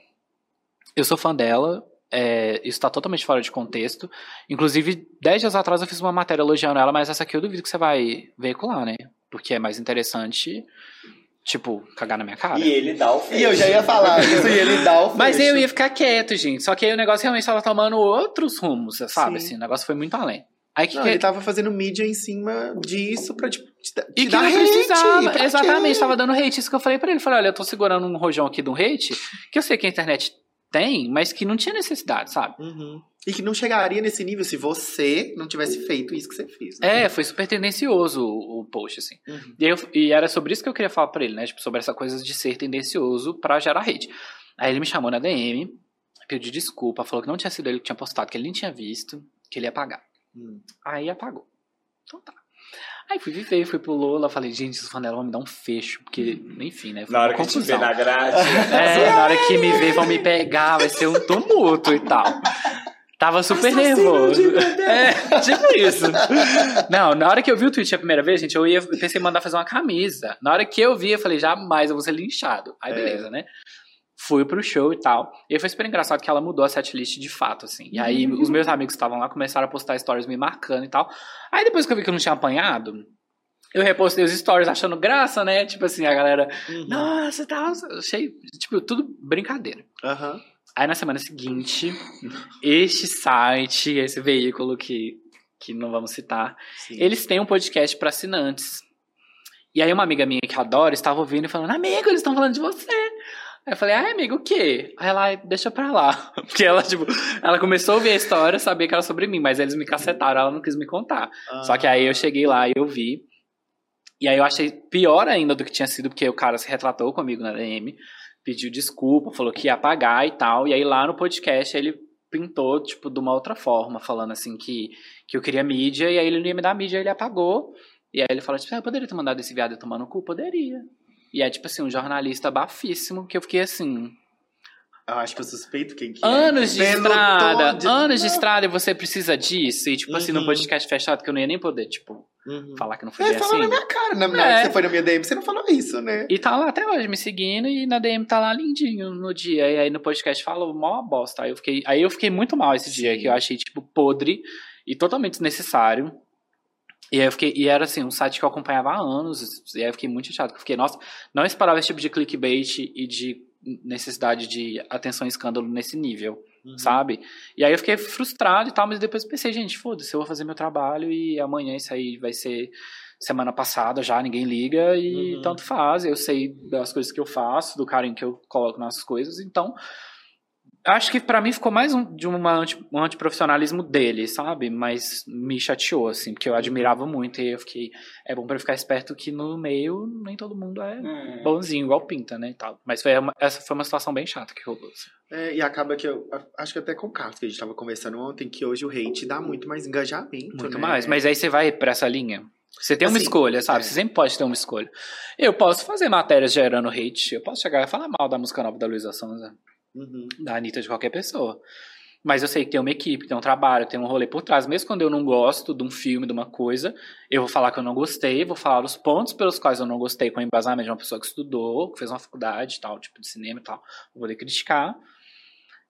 eu sou fã dela, é, isso tá totalmente fora de contexto. Inclusive, 10 dias atrás eu fiz uma matéria elogiando ela, mas essa aqui eu duvido que você vai veicular, né? Porque é mais interessante, tipo, cagar na minha cara. E ele dá o E eu já ia falar isso *laughs* e ele dá o Mas fecho. eu ia ficar quieto, gente. Só que aí o negócio realmente tava tomando outros rumos, sabe? Sim. Assim, o negócio foi muito além. Aí que, Não, que- ele tava fazendo mídia em cima disso pra, tipo, te, dar- E te que dar não hate. precisava. Exatamente, quê? tava dando hate. Isso que eu falei pra ele. Falei, olha, eu tô segurando um rojão aqui de um hate, que eu sei que a internet tem, mas que não tinha necessidade, sabe? Uhum. E que não chegaria nesse nível se você não tivesse feito isso que você fez. né? É, foi super tendencioso o, o post, assim. Uhum. E, eu- e era sobre isso que eu queria falar pra ele, né? Tipo, sobre essa coisa de ser tendencioso pra gerar hate. Aí ele me chamou na DM, pediu desculpa, falou que não tinha sido ele que tinha postado, que ele nem tinha visto, que ele ia apagar. Hum. Aí apagou. Então tá. Aí fui viver, fui pro Lola, falei, gente, os fãs dela vão me dar um fecho, porque, enfim, né? Foi Na hora que a gente vê confusão. na grade. É, na hora que me ver vão me pegar, vai ser um tumulto e tal. Tava super Assassino nervoso. É, tipo isso. Não, na hora que eu vi o tweet a primeira vez, gente, eu ia, pensei em mandar fazer uma camisa. Na hora que eu vi, eu falei, jamais eu vou ser linchado. Aí É. beleza, né? Fui pro show e tal. E foi super engraçado que ela mudou a setlist de fato, assim. E aí Uhum. os meus amigos que estavam lá começaram a postar stories me marcando e tal. Aí depois que eu vi que eu não tinha apanhado, eu repostei os stories achando graça, né? Tipo assim, a galera, Uhum. nossa, tal. Achei, tipo, tudo brincadeira. Aham. Aí na semana seguinte, este site, esse veículo que, que não vamos citar, Sim. eles têm um podcast para assinantes. E aí uma amiga minha que adora estava ouvindo e falando, amigo, eles estão falando de você. Aí eu falei, ah, amigo, o quê? Aí ela, "Ai, deixa pra lá. *laughs* Porque ela, tipo, ela começou a ouvir a história, sabia que era sobre mim, mas eles me cacetaram, ela não quis me contar. Só que aí eu cheguei lá e eu vi. E aí eu achei pior ainda do que tinha sido, porque o cara se retratou comigo na DM, pediu desculpa, falou que ia apagar e tal. E aí lá no podcast ele pintou, tipo, de uma outra forma, falando assim que, que eu queria mídia, e aí ele não ia me dar mídia, ele apagou. E aí ele falou, tipo, ah, eu poderia ter mandado esse viado tomar no cu? Poderia. E é, tipo assim, um jornalista bafíssimo, que eu fiquei assim, Eu acho que eu suspeito quem que é. anos de Pelo estrada, de- anos de estrada, e você precisa disso. E, tipo assim, no Uhum. podcast fechado, que eu não ia nem poder, tipo, Uhum. falar que não foi Ele bem falou assim. na minha cara, na, na É. hora que você foi na minha DM, você não falou isso, né? E tá lá até hoje me seguindo e na DM tá lá lindinho no dia. E aí no podcast falou mó bosta. Aí eu fiquei, aí eu fiquei muito mal esse dia, Sim. que eu achei, tipo, podre e totalmente desnecessário. E aí eu fiquei, e era assim, um site que eu acompanhava há anos, e aí eu fiquei muito chateado, eu fiquei, nossa, não esperava esse tipo de clickbait e de necessidade de atenção e escândalo nesse nível, Uhum. sabe? E aí eu fiquei frustrado e tal, mas depois pensei, gente, foda-se, eu vou fazer meu trabalho e amanhã isso aí vai ser semana passada já, ninguém liga e Uhum. tanto faz. Eu sei das coisas que eu faço, do carinho que eu coloco nas coisas, então acho que pra mim ficou mais um, de uma anti, um antiprofissionalismo dele, sabe? Mas me chateou, assim, porque eu admirava muito e eu fiquei. É bom pra eu ficar esperto que no meio nem todo mundo é É. bonzinho, igual pinta, né? E tal. Mas foi uma- essa foi uma situação bem chata que rolou. assim. É, e acaba que eu acho que até com o Carlos, que a gente tava conversando ontem, que hoje o hate dá muito mais engajamento. Muito né? mais. Mas aí você vai pra essa linha. Você tem uma Assim, escolha, sabe? é. Você sempre pode ter uma escolha. Eu posso fazer matérias gerando hate, eu posso chegar e falar mal da música nova da Luísa Sonza. Uhum. da Anitta de qualquer pessoa. Mas eu sei que tem uma equipe, tem um trabalho, tem um rolê por trás. Mesmo quando eu não gosto de um filme, de uma coisa, eu vou falar que eu não gostei, vou falar os pontos pelos quais eu não gostei com o embasamento de uma pessoa que estudou, que fez uma faculdade tal, tipo de cinema e tal. Vou poder criticar.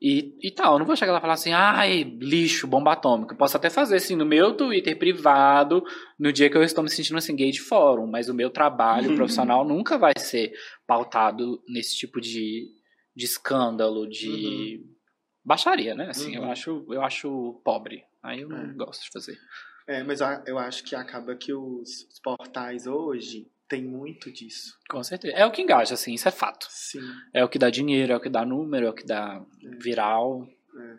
E, e tal, eu não vou chegar lá e falar assim, ai, lixo, bomba atômica. Eu posso até fazer assim no meu Twitter privado, no dia que eu estou me sentindo assim, gay de fórum, mas o meu trabalho *laughs* profissional nunca vai ser pautado nesse tipo de, de escândalo, de baixaria, né? Assim, eu Uhum. acho, eu acho pobre. Aí eu não É. gosto de fazer. É, mas eu, eu acho que acaba que os, portais hoje tem muito disso. Com certeza. É o que engaja, assim, isso é fato. Sim. É o que dá dinheiro, é o que dá número, é o que dá viral.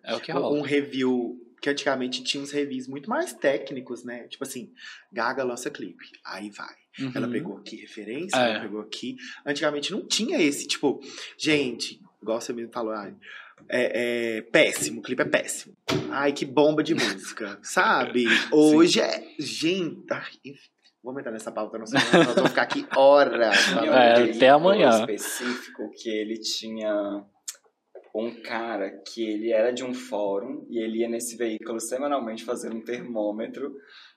É, o que rola. Um review que antigamente tinha uns reviews muito mais técnicos, né? Tipo assim, Gaga lança clipe, aí vai. Uhum. Ela pegou aqui referência, É. ela pegou aqui. Antigamente não tinha esse, tipo, gente, igual você mesmo falou, ai, é, é péssimo, o clipe é péssimo. Ai, que bomba de música, *laughs* sabe? Hoje é. Gente, ai, enfim, vou entrar nessa pauta, não sei, nós vamos ficar aqui horas. Tinha *laughs* falando É, até amanhã. específico que ele tinha um cara que ele era de um fórum e ele ia nesse veículo semanalmente fazer um termômetro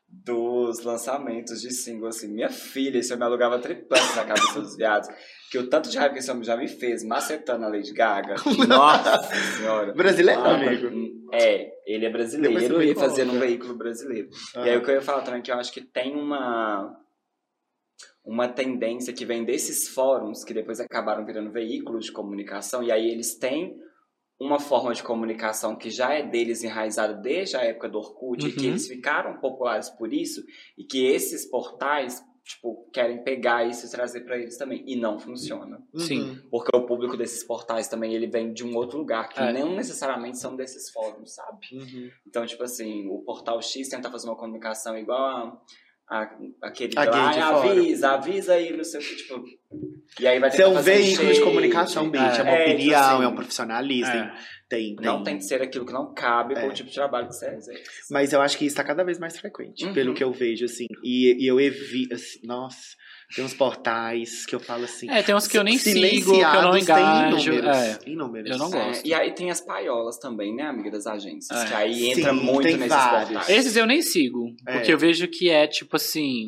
dos lançamentos de single, assim, minha filha, isso eu me alugava triplex na cabeça dos viados, que o tanto de raiva que esse homem já me fez, macetando a Lady Gaga, *laughs* nossa senhora. Brasileiro, Ah, amigo. É, ele é brasileiro e num conta. veículo brasileiro. Ah. E aí o que eu ia falar também é que eu acho que tem uma uma tendência que vem desses fóruns que depois acabaram virando veículos de comunicação e aí eles têm uma forma de comunicação que já é deles enraizada desde a época do Orkut e que Uhum. eles ficaram populares por isso e que esses portais tipo querem pegar isso e trazer para eles também e não funciona Sim. Uhum. porque o público desses portais também ele vem de um outro lugar que É. não necessariamente são desses fóruns sabe Uhum. então, tipo assim, o portal X tenta fazer uma comunicação igual a, a- aquele A lá, gay de "Ah, fora." avisa, avisa aí, não sei o que, tipo. E aí vai Você é tentar um veículo de comunicação, bicho. É, uma É, tipo opinião, assim, é um profissionalista. É. Tem, tem, Não tem que ser aquilo que não cabe com É. o tipo de trabalho que você exerce. Mas eu acho que isso tá cada vez mais frequente, Uhum. pelo que eu vejo, assim. E, e eu evito. Assim, nossa, tem uns portais que eu falo assim. É, tem uns que eu nem sigo, que eu não silenciados, engajo. Tem inúmeros, É. inúmeros. Eu não É, gosto. e aí tem as paiolas também, né, amiga das agências? É. Que aí Sim, entra muito tem nesses vários. portais. Esses eu nem sigo, É. porque eu vejo que é tipo assim,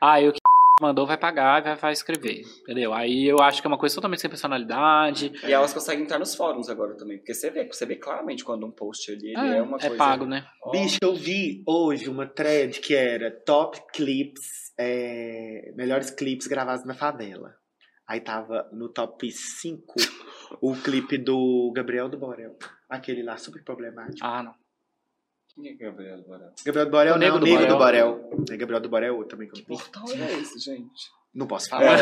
ah, eu mandou vai pagar, vai, vai escrever, entendeu? Aí eu acho que é uma coisa totalmente sem personalidade. E elas conseguem entrar nos fóruns agora também, porque você vê, você vê claramente quando um post ali ele é, É, uma é coisa. pago, né? Bicho, eu vi hoje uma thread que era top clips, é, melhores clipes gravados na favela. Aí tava no top 5 *laughs* o clipe do Gabriel do Borel. Aquele lá, super problemático. Ah, não. Quem é Gabriel Borel? Gabriel do Borel O não, Nego do Nego do Borel. É Gabriel do Borel outro também. Que eu Que portal é esse, gente? Não posso falar.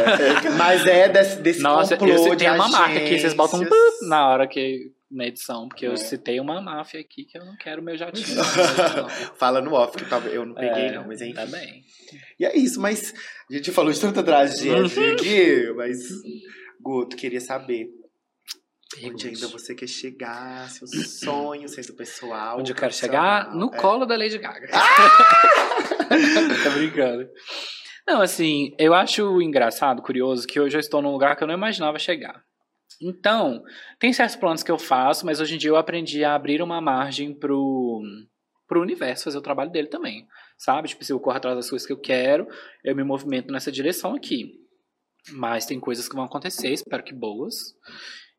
Mas é desse, desse Nossa, complô eu de citei uma marca aqui, vocês botam um na hora que na edição, porque eu É. citei uma máfia aqui que eu não quero meu jatinho. *laughs* Fala no off, que talvez eu não peguei, É, não, mas enfim. Tá bem. E é isso, mas a gente falou de tanta tragédia aqui, mas Guto, queria saber onde ainda você quer chegar, seus sonhos, sendo pessoal. Onde eu quero chegar? No É. colo da Lady Gaga. *laughs* Tô brincando. Não, assim, eu acho engraçado, curioso, que hoje eu estou num lugar que eu não imaginava chegar. Então, tem certos planos que eu faço, mas hoje em dia eu aprendi a abrir uma margem pro, pro universo fazer o trabalho dele também. Sabe? Tipo, se eu corro atrás das coisas que eu quero, eu me movimento nessa direção aqui. Mas tem coisas que vão acontecer, espero que boas.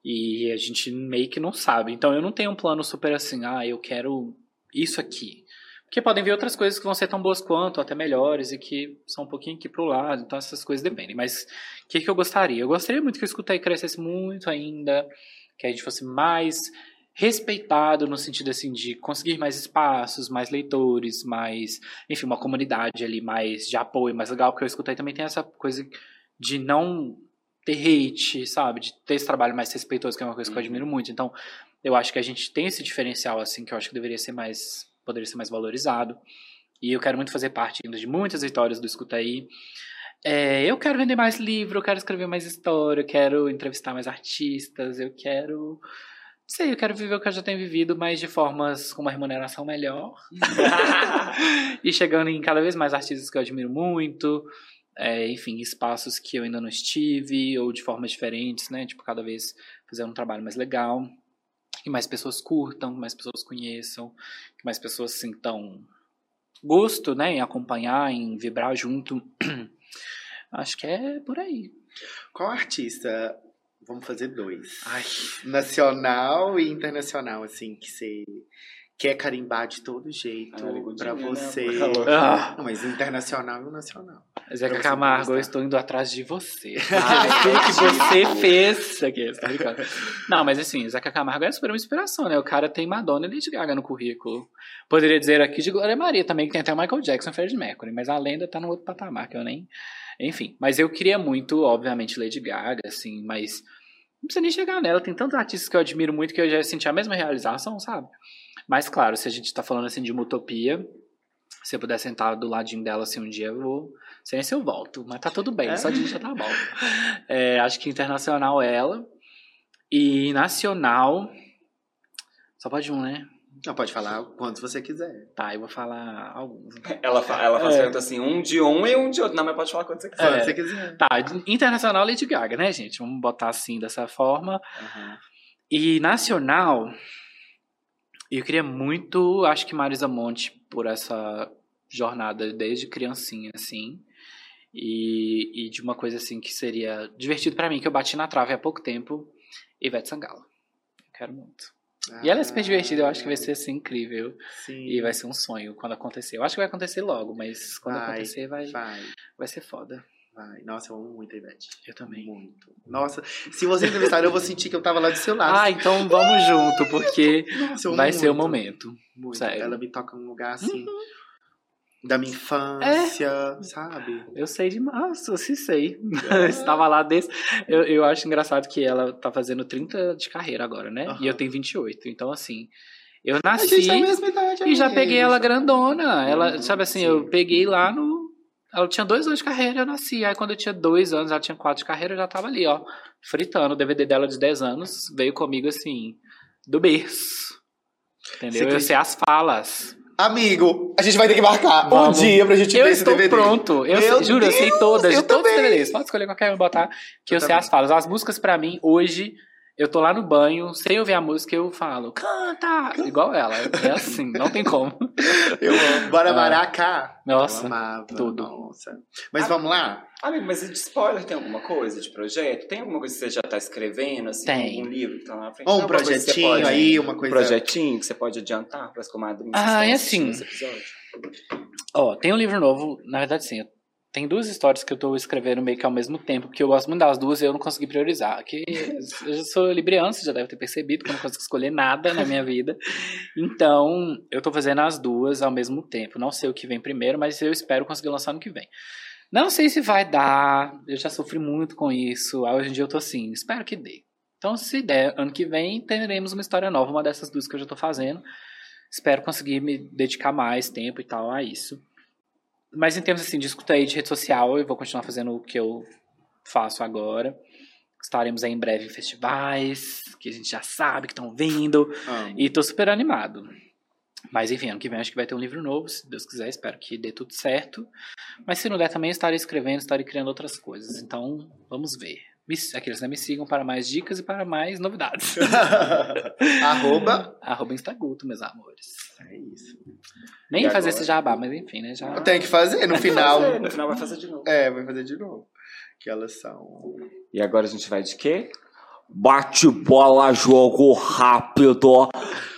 E a gente meio que não sabe. Então eu não tenho um plano super assim, ah, eu quero isso aqui. Porque podem vir outras coisas que vão ser tão boas quanto, até melhores, e que são um pouquinho aqui pro lado, então essas coisas dependem. Mas o que, que eu gostaria? Eu gostaria muito que o Escuta aí crescesse muito ainda, que a gente fosse mais respeitado no sentido assim de conseguir mais espaços, mais leitores, mais, enfim, uma comunidade ali mais de apoio, mais legal, porque Escuta aí também tem essa coisa de não ter hate, sabe? De ter esse trabalho mais respeitoso, que é uma coisa que eu Uhum. admiro muito. Então, eu acho que a gente tem esse diferencial, assim, que eu acho que deveria ser mais. poderia ser mais valorizado. E eu quero muito fazer parte ainda de muitas vitórias do Escuta Aí. É, eu quero vender mais livro, eu quero escrever mais história, eu quero entrevistar mais artistas, eu quero. Não sei, eu quero viver o que eu já tenho vivido, mas de formas com uma remuneração melhor. *laughs* *laughs* e chegando em cada vez mais artistas que eu admiro muito. É, enfim, espaços que eu ainda não estive, ou de formas diferentes, né? Tipo, cada vez fazer um trabalho mais legal. Que mais pessoas curtam, que mais pessoas conheçam, que mais pessoas sintam gosto, né? Em acompanhar, em vibrar junto. *clears throat* Acho que é por aí. Qual artista? Vamos fazer dois. Ai, Nacional e internacional, assim, que você quer carimbar de todo jeito Ah, pra né? você. Falou. ah, Não, mas internacional e o nacional. Zeca Pra Camargo, eu estou indo atrás de você. *laughs* Tudo que você fez. Aqui, tô brincando. Não, mas assim, Zeca Camargo é super uma inspiração, né? O cara tem Madonna e Lady Gaga no currículo. Poderia dizer aqui de Glória Maria também, que tem até o Michael Jackson e Freddie Mercury, mas a lenda tá no outro patamar, que eu nem. Enfim, mas eu queria muito, obviamente, Lady Gaga, assim, mas não precisa nem chegar nela. Tem tantos artistas que eu admiro muito que eu já senti a mesma realização, sabe? Mas claro, se a gente tá falando assim de uma utopia, se eu puder sentar do ladinho dela assim um dia, eu vou. Sei nem se eu volto, mas tá tudo bem, É? só de já tá bom. É, acho que internacional é ela. E nacional. Só pode um, né? Não, pode falar quantos você quiser. Tá, eu vou falar alguns. Ela, fa ela faz É. pergunta assim, um de um e um de outro. Não, mas pode falar quando você quiser. Quanto É. você quiser. Tá, internacional Lady Gaga, né, gente? Vamos botar assim dessa forma. Aham. E nacional, eu queria muito, acho que Marisa Monte, por essa jornada desde criancinha, assim. E, e de uma coisa assim que seria divertido pra mim, que eu bati na trave há pouco tempo, Ivete Sangalo. Eu quero muito. E ela é super divertida, eu acho que vai ser assim incrível. Sim. E vai ser um sonho quando acontecer. Eu acho que vai acontecer logo, mas quando Vai, acontecer vai, Vai, vai ser foda. vai. Nossa, eu amo muito a Ivete. Eu também. Muito. Nossa, se você entrevistar, eu vou sentir que eu tava lá do seu lado. Ah, então vamos junto, porque *laughs* Nossa, vai ser o muito. momento. Muito. Sério. Ela me toca num lugar assim. Da minha É. infância, sabe? Eu sei demais, eu se sei. Eu *laughs* Estava lá desde. Eu, eu acho engraçado que ela tá fazendo 30 de carreira agora, né? Aham. E eu tenho 28. Então, assim, eu nasci mesma idade. e já peguei ela grandona. Ela, Uhum, sabe assim, sim. eu peguei lá no. Ela tinha dois anos de carreira, eu nasci. Aí quando eu tinha dois anos, ela tinha quatro de carreira, eu já tava ali, ó, fritando. O DVD dela de 10 anos veio comigo assim, do berço. Entendeu? Você Eu sei as falas. Amigo, a gente vai ter que marcar Vamos. um dia pra gente Eu ver esse estou DVD. pronto. Eu sei- juro, eu sei Deus, todas, eu de todos os também. DVDs. Pode escolher qualquer um e botar, que eu, Eu sei também. as falas. As músicas pra mim, hoje, eu tô lá no banho, sem ouvir a música, eu falo, canta! Igual ela. É assim, não tem como. *laughs* Eu amo. Bora Ah. maracar. Nossa, eu amava. tudo. Nossa. Mas Ah, vamos lá? Amigo, mas de spoiler tem alguma coisa de projeto? Tem alguma coisa que você já tá escrevendo, assim? Tem. Algum livro que tá na frente? Ou um projetinho pode- aí, uma Um coisa. projetinho que você pode adiantar para as comadrinhas Ah, é assim. Ó, tem um livro novo, na verdade sim, tem duas histórias que eu tô escrevendo meio que ao mesmo tempo, porque eu gosto muito das duas e eu não consegui priorizar. Que eu já sou libriano, você já deve ter percebido que eu não consigo escolher nada na minha vida. Então, eu tô fazendo as duas ao mesmo tempo. Não sei o que vem primeiro, mas eu espero conseguir lançar no que vem. Não sei se vai dar, eu já sofri muito com isso. Hoje em dia eu tô assim, espero que dê. Então, se der, ano que vem teremos uma história nova, uma dessas duas que eu já tô fazendo. Espero conseguir me dedicar mais tempo e tal a isso. Mas em termos assim, de escuta aí de rede social, eu vou continuar fazendo o que eu faço agora. Estaremos aí em breve em festivais, que a gente já sabe que estão vindo. Amo. E tô super animado. Mas enfim, ano que vem acho que vai ter um livro novo, se Deus quiser, espero que dê tudo certo. Mas se não der também, estarei escrevendo, estarei criando outras coisas. Então, vamos ver. Me, aqueles né, me sigam para mais dicas e para mais novidades. *laughs* Arroba. Arroba Instaguto, meus amores. É isso. Nem E fazer agora? esse jabá, mas enfim, né? Já... Tem que fazer no final. Fazer, no final vai fazer de novo. É, vai fazer de novo. Que elas são. E agora a gente vai de quê? Bate bola, jogo rápido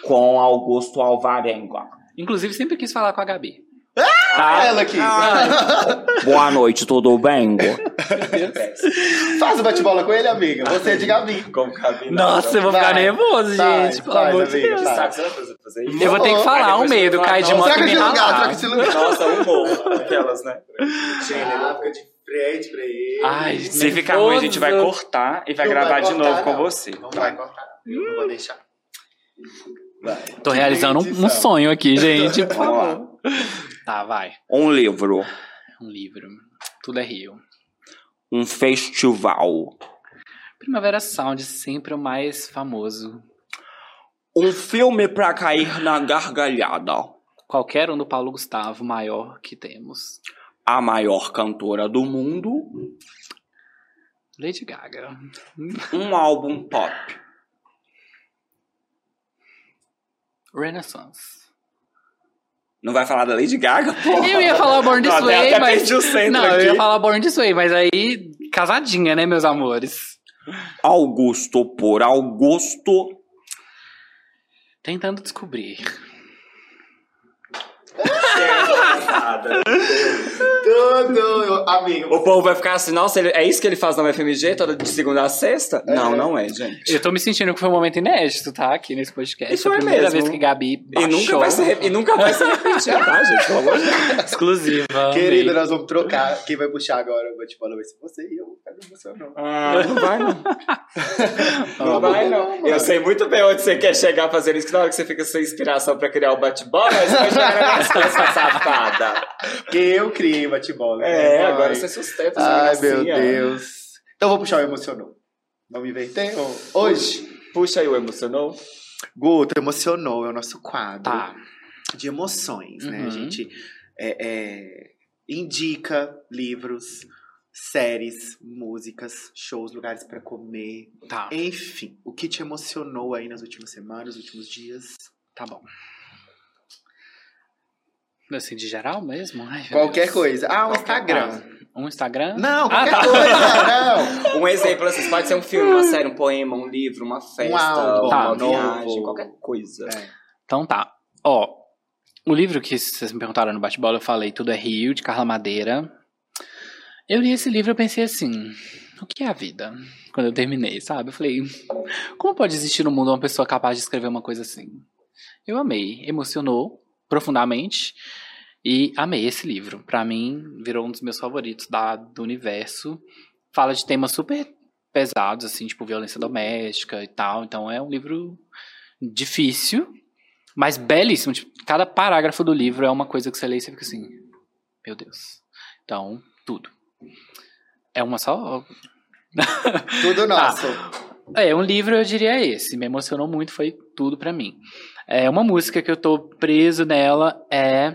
com Augusto Alvarenga. Inclusive, sempre quis falar com a Gabi. Ah, ela aqui. Boa noite, tudo bem? Faz o bate-bola com ele, amiga. Você é de Gabi. Como cabine. Nossa, eu vou ficar Vai, nervoso, gente. Pelo amor de Deus. você vai fazer isso? Eu vou ter que falar, um medo, cai de moto Troca e me de lugar, ralar. troca de lugar. Nossa, um bom. Aquelas, né? Gênero. fica de Prende pra ele. Ai, Se ficar ruim, a gente vai cortar e vai Não gravar vai de cortar, novo com não. você. Não vai cortar. Eu não vou deixar. Vai. Tô realizando um, um sonho aqui, gente. Por Vamos lá. favor. Tá, vai. Um livro. Um livro. Tudo é Rio. Um festival. Primavera Sound, sempre o mais famoso. Um filme pra cair na gargalhada. Qualquer um do Paulo Gustavo, maior que temos. A maior cantora do mundo. Lady Gaga. Um álbum pop. Renaissance. Não vai falar da Lady Gaga? Porra. Eu ia falar Born This Não, Way, até mas... perdi o centro Não, eu aqui. ia falar Born This Way, mas aí... Casadinha, né, meus amores? Augusto por Augusto. Tentando descobrir. Tudo, eu- amigo. O povo vai ficar assim, nossa, ele- é isso que ele faz na UFMG toda de segunda a sexta? Não, não é, gente. Eu tô me sentindo que foi um momento inédito, tá? Aqui nesse podcast. Foi é a primeira mesmo. vez que Gabi E nunca, vai se, re- e nunca vai se repetir, tá, gente? Pelo amor de Deus. Exclusiva. Querida, nós vamos trocar. Quem vai puxar agora? O bate-bola vai ser você e eu emocionado. Ah, não vai, não. *laughs* Não vai, não. Eu sei muito bem onde você quer chegar fazendo isso, que na hora que você fica sem inspiração pra criar o bate-bola, você vai chegar na safada. Porque eu criei o bate-bola. É, né, agora você sustenta essa Ai, meu. Deus. Então vou puxar o emocionou. Vamos inverter? Ô, Hoje, Puxa aí o emocionou. Guto emocionou, é o nosso quadro Tá. de emoções, né? Uhum. A gente é, é, indica livros, séries, músicas, shows, lugares pra comer, Tá. enfim. O que te emocionou aí nas últimas semanas, nos últimos dias? Tá bom. Assim, de geral mesmo? Ai, Qualquer Deus. coisa. Ah, um Qualquer Instagram. coisa. Um Instagram? Não, Ah, qualquer tá. coisa, *laughs* não. Um exemplo, assim, pode ser um filme, uma série, um poema, um livro, uma festa, álbum, uma tá, viagem, novo. qualquer coisa. É. Então tá. Ó, o livro que vocês me perguntaram no bate-bola, eu falei Tudo é Rio, de Carla Madeira. Eu li esse livro e pensei assim, o que é a vida? Quando eu terminei, sabe? Eu falei, como pode existir no mundo uma pessoa capaz de escrever uma coisa assim? Eu amei, emocionou profundamente e amei esse livro. Pra mim, virou um dos meus favoritos da, do universo. Fala de temas super pesados, assim, tipo violência doméstica e tal. Então é um livro difícil, mas belíssimo. Tipo, cada parágrafo do livro é uma coisa que você lê e você fica assim, meu Deus. Então, tudo. É uma só. *laughs* Tudo nosso. É, um livro eu diria esse. Me emocionou muito, foi tudo pra mim. É, uma música que eu tô preso nela é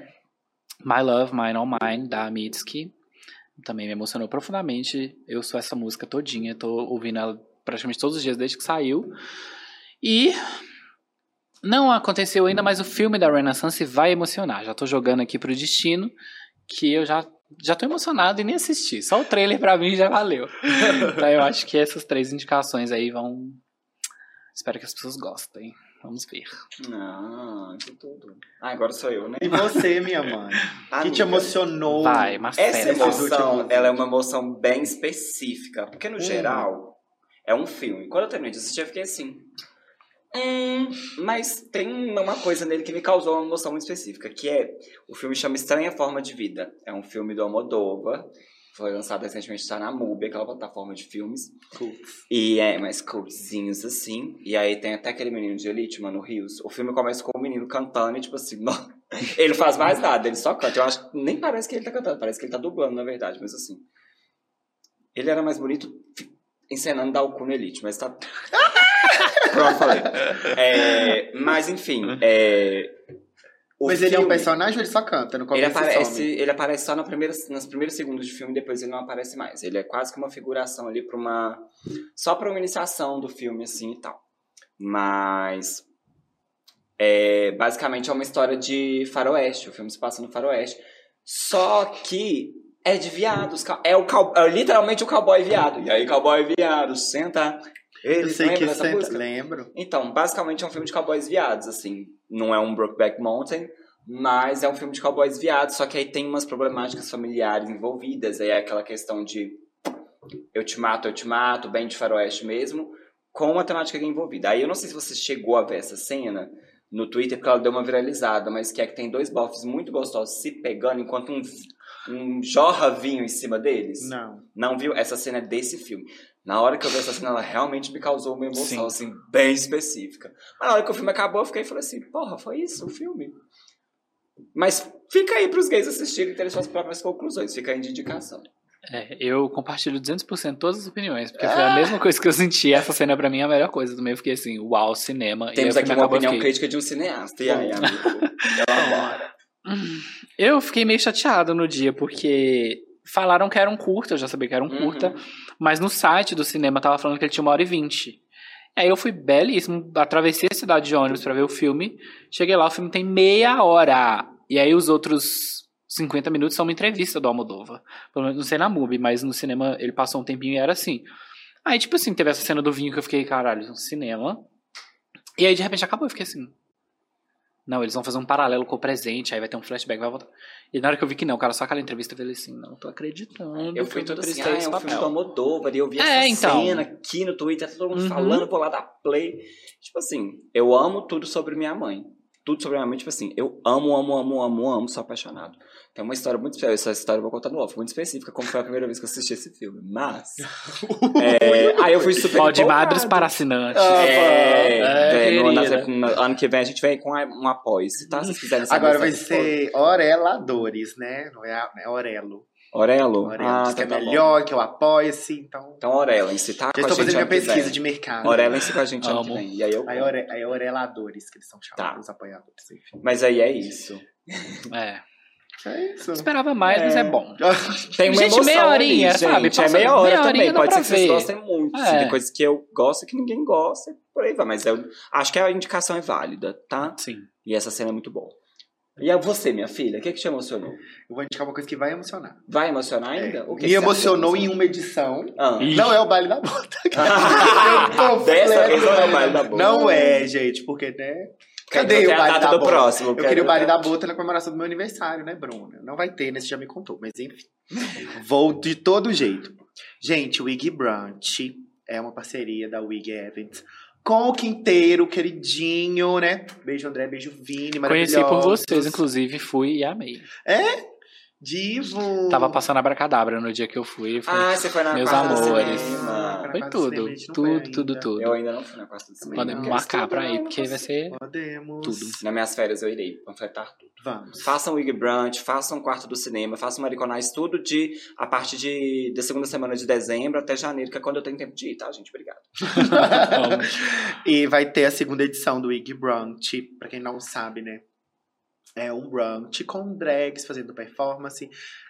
My Love, Mine All Mine, da Mitski. Também me emocionou profundamente. Eu sou essa música todinha, tô ouvindo ela praticamente todos os dias desde que saiu. E não aconteceu ainda, mas o filme da Renaissance vai emocionar. Já tô jogando aqui pro destino, que eu já já tô emocionado e nem assisti. Só o trailer pra mim já valeu. *laughs* então eu acho que essas três indicações aí vão. Espero que as pessoas gostem. Vamos ver. Ah, que tudo. Ah, agora sou eu, né? E você, minha mãe? O que te emocionou? Vai, Marcelo. Essa emoção, ela é uma emoção bem específica. Porque, no Hum. geral, é um filme. Quando eu terminei de assistir, eu fiquei assim... Hum, mas tem uma coisa nele que me causou uma emoção muito específica, que é... O filme chama Estranha Forma de Vida. É um filme do Almodóvar. Foi lançado recentemente, está na MUBI, aquela plataforma de filmes. E é mais cultzinhos assim. E aí tem até aquele menino de Elite, Mano Rios. O filme começa com o menino cantando e, tipo assim, não- *laughs* ele não faz mais nada, ele só canta. Eu acho que nem parece que ele tá cantando, parece que ele tá dublando, na verdade, mas assim. Ele era mais bonito encenando dar o cu no Elite, mas tá. *laughs* Pronto, falei. É, mas enfim, é. Mas ele é um filme- personagem ou ele só canta? No ele começo aparece, ele aparece só na primeira, nos primeiros segundos de filme, depois ele não aparece mais. Ele é quase que uma figuração ali para uma só para uma iniciação do filme assim e tal. Mas é, basicamente é uma história de faroeste. O filme se passa no faroeste. Só que é de viados. É, o é literalmente o cowboy viado. E aí, cowboy viado, senta. Ele Eu sei que senta... música? Lembro. Então, basicamente é um filme de cowboys viados, assim. Não é um Brokeback Mountain, mas é um filme de cowboys viados, só que aí tem umas problemáticas familiares envolvidas. Aí é aquela questão de eu te mato, eu te mato, bem de faroeste mesmo, com a temática envolvida. Aí eu não sei se você chegou a ver essa cena no Twitter, porque ela deu uma viralizada, mas que é que tem dois bofs muito gostosos se pegando, enquanto um, um jorra vinho em cima deles? Não. Não viu? Essa cena é desse filme. Na hora que eu vi essa cena, ela realmente me causou uma emoção, Sim. assim, bem específica. Mas na hora que o filme acabou, eu fiquei e falei assim, porra, foi isso o filme? Mas fica aí pros gays assistirem e terem suas próprias conclusões. Fica aí de indicação. É, eu compartilho 200% todas as opiniões, porque foi a mesma coisa que eu senti. Essa cena pra mim é a melhor coisa também. Eu fiquei assim, uau, cinema. Temos e aqui filme uma opinião fiquei- crítica de um cineasta. E aí, amigo? *laughs* Elabora. Eu fiquei meio chateado no dia, porque falaram que era um curta, eu já sabia que era um Uhum. curta, mas no site do cinema tava falando que ele tinha uma hora e vinte. Aí eu fui belíssimo, atravessei a cidade de ônibus pra ver o filme, cheguei lá, o filme tem meia hora. E aí os outros 50 minutos são uma entrevista do Almodóvar. Pelo menos não sei na MUBI, mas no cinema ele passou um tempinho e era assim. Aí, tipo assim, teve essa cena do vinho que eu fiquei, caralho, no cinema. E aí, de repente, acabou, eu fiquei assim. Não, eles vão fazer um paralelo com o presente, aí vai ter um flashback, vai voltar. E na hora que eu vi que não, cara, só aquela entrevista, eu falei assim, não tô acreditando. Eu que fui todo assim, ah, é um filme do Almodóvar, e eu vi É, essa então. cena aqui no Twitter, todo mundo Uhum. falando, vou lá dar play. Tipo assim, eu amo tudo sobre minha mãe. Tudo sobre minha mãe, tipo assim, eu amo, amo, amo, amo, amo, sou apaixonado. Tem uma história muito específica, essa história eu vou contar no off, muito específica, como foi a primeira vez que eu assisti esse filme. Mas, *laughs* é, aí eu fui super Ó, de empolgado. madres para assinantes. Ah, É, É, é, no, na- ano que vem a gente vem com a- um apoio, se tá? Se vocês quiserem saber. Agora vai ser Oreladores, né? Não é, a- é Orelo. Orelo? Orelo Ah, diz que é então tá bom. melhor, que eu apoio-se, então. Então, Orelem-se, tá? Já com a estou fazendo minha pesquisa vem. de mercado. Orelem-se com a gente ano que Amo. vem. E aí eu. Aí, ore, aí oreladores, que eles são chamados, Tá. os apoiadores. Enfim. Mas aí é isso. É. É isso. Esperava mais, mas é bom. *laughs* Tem uma Gente, emoção meia horinha, ali, sabe? gente. É meia hora meia também. Pode ser que vocês ver. gostem muito. É. Tem coisas que eu gosto e que ninguém gosta. Por aí vai. Mas eu acho que a indicação é válida, tá? Sim. E essa cena é muito boa. E a você, minha filha? O que, que te emocionou? Eu vou indicar uma coisa que vai emocionar. Vai emocionar É, ainda? O que Me que emocionou em uma edição. Ah. Não é o baile da bota. *laughs* Dessa vez não é o baile da bota. Não é, gente, porque, né? Cadê o a baile data da do bota? próximo? Eu queria o baile da bota na comemoração do meu aniversário, né, Bruna? Não vai ter, né? Você já me contou, mas enfim. Vou de todo jeito. Gente, o Wig Brunch é uma parceria da Wig Events com o Quinteiro, queridinho, né? Beijo, André, beijo, Vini, Conheci por vocês, inclusive, fui e amei. Divo! Tava passando abracadabra no dia que eu fui. Foi, Ah, você foi na Meus quarta do amores. cinema. foi tudo. Tudo, foi tudo, tudo. Eu ainda não fui na quarta do cinema. Podemos marcar pra ir, porque vai ser Podemos. tudo. Nas minhas férias eu irei panfletar tudo. Vamos. Façam Wig Brunch, façam Quarto do Cinema, façam Mariconais, tudo de a partir de, da segunda semana de dezembro até janeiro, que é quando eu tenho tempo de ir, tá, gente? Obrigado. *laughs* E vai ter a segunda edição do Ig Brunch, pra quem não sabe, né? É um brunch com drags fazendo performance.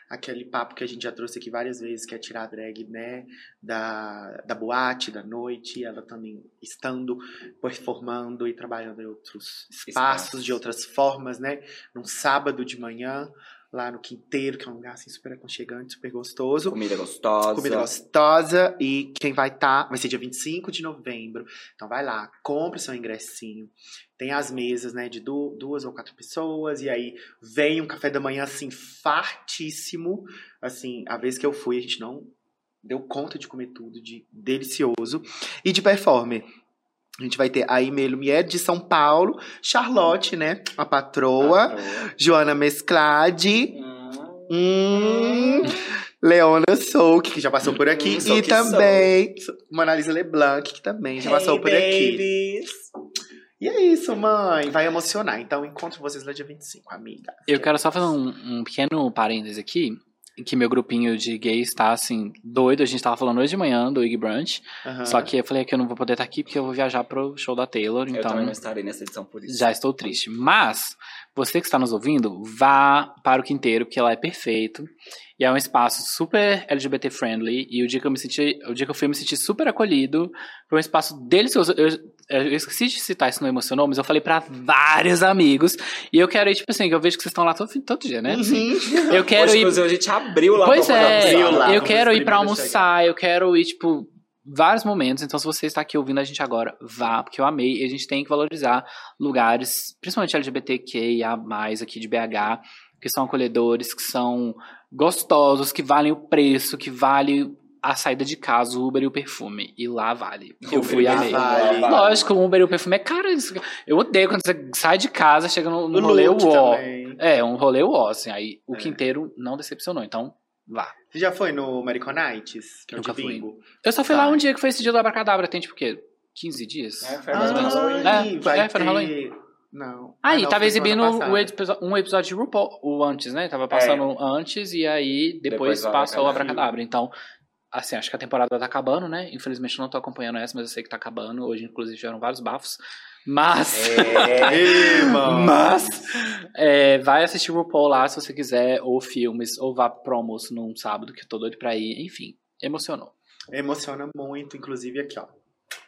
Aquele papo que a gente já trouxe aqui várias vezes, que é tirar a drag, né? Da, da boate, da noite. Ela também estando performando e trabalhando em outros espaços, Espaços. de outras formas, né? Num sábado de manhã, lá no Quinteiro, que é um lugar assim, super aconchegante, super gostoso. Comida gostosa. Comida gostosa e quem vai estar vai ser dia 25 de novembro. Então vai lá, compre seu ingressinho. Tem as mesas, né, de du- duas ou quatro pessoas e aí vem um café da manhã assim fartíssimo. Assim, a vez que eu fui, a gente não deu conta de comer tudo, de delicioso e de performer. A gente vai ter a Emê Lumière de São Paulo, Charlotte, né, a patroa, Patroa. Joana Mesclade, Hum. Hum, Leona Souk, que já passou por aqui. Hum, e também Monalisa Leblanc, que também já passou Hey, por aqui. babies. E é isso, mãe. Vai emocionar. Então, encontro vocês lá dia 25, amiga. Eu quero só fazer um, um pequeno parêntese aqui. Que meu grupinho de gays tá assim, doido. A gente tava falando hoje de manhã do Ig Brunch. Aham. Só que eu falei que eu não vou poder estar aqui porque eu vou viajar pro show da Taylor. Eu Então também não estarei nessa edição por isso. já estou triste. Mas, você que está nos ouvindo, vá para o Quinteiro, porque lá é perfeito. E é um espaço super LGBT friendly. E o dia que eu me senti, o dia que eu fui, eu me senti super acolhido. Foi um espaço delicioso. Eu, eu esqueci de citar isso não emocionou, mas eu falei para vários amigos. E eu quero ir, tipo assim, que eu vejo que vocês estão lá todo, todo dia, né? Assim, Uhum. eu quero Hoje, ir inclusive, a gente abriu lá Pois é, lá. eu quero ir primeiros almoçar, eu quero ir, tipo, vários momentos. Então, se você está aqui ouvindo a gente agora, vá, porque eu amei. E a gente tem que valorizar lugares, principalmente LGBTQIA, aqui de BH, que são acolhedores, que são gostosos, que valem o preço, que vale a saída de casa, o Uber e o perfume. E lá vale. Eu fui e a perfume, vale. Lógico, o Uber e o perfume é caro. isso- Eu odeio quando você sai de casa, chega no, no O rolê também. É, um rolê uó, assim. Aí o É. quinteiro não decepcionou, então vá. Você já foi no Mariconites? Que é o Nunca fui. bingo? Eu só fui lá Vai. um dia que foi esse dia do Abracadabra, tem tipo o quê? 15 dias? É, foi. Ah, É, vai é, foi no Halloween. Não. Aí, Ah, não, tava exibindo um episódio de RuPaul, o antes, né? Tava passando antes e aí depois, Depois o passou o Abracadabra. Abracadabra. Então, assim, acho que a temporada tá acabando, né? Infelizmente eu não tô acompanhando essa, mas eu sei que tá acabando. Hoje, inclusive, tiveram vários bafos. Mas. É. *laughs* Mas. é, vai assistir RuPaul lá se você quiser, ou filmes, ou vá pro almoço num sábado, que eu tô doido pra ir. Enfim, emocionou. Emociona muito, inclusive aqui, ó.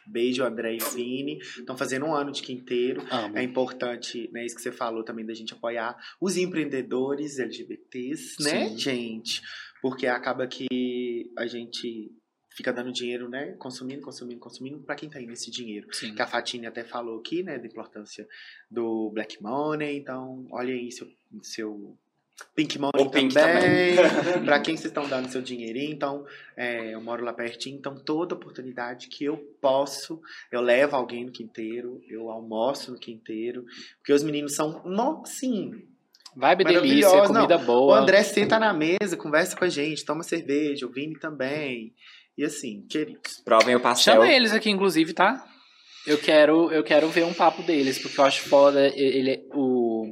Beijo, André e Vini. Estão fazendo um ano de quinteiro. Amo. É importante, né? Isso que você falou também da gente apoiar os empreendedores LGBTs, né, Sim. gente? Porque acaba que a gente fica dando dinheiro, né? Consumindo, consumindo, consumindo pra quem tá indo esse dinheiro. Sim. Que a Fatine até falou aqui, né? Da importância do Black Money. Então, olha aí seu, seu Pink Money O Pink também. também. *laughs* pra quem vocês estão dando seu dinheirinho. Então, é, eu moro lá pertinho. Então, toda oportunidade que eu posso, eu levo alguém no quinteiro. Eu almoço no quinteiro. Porque os meninos são, sim, Vibe delícia, comida o boa. André senta na mesa, conversa com a gente, toma cerveja, o Vini também. E assim, queridos. Provem o pastel. Chama eles aqui, inclusive, tá? Eu quero, eu quero ver um papo deles, porque eu acho foda. Ele, o,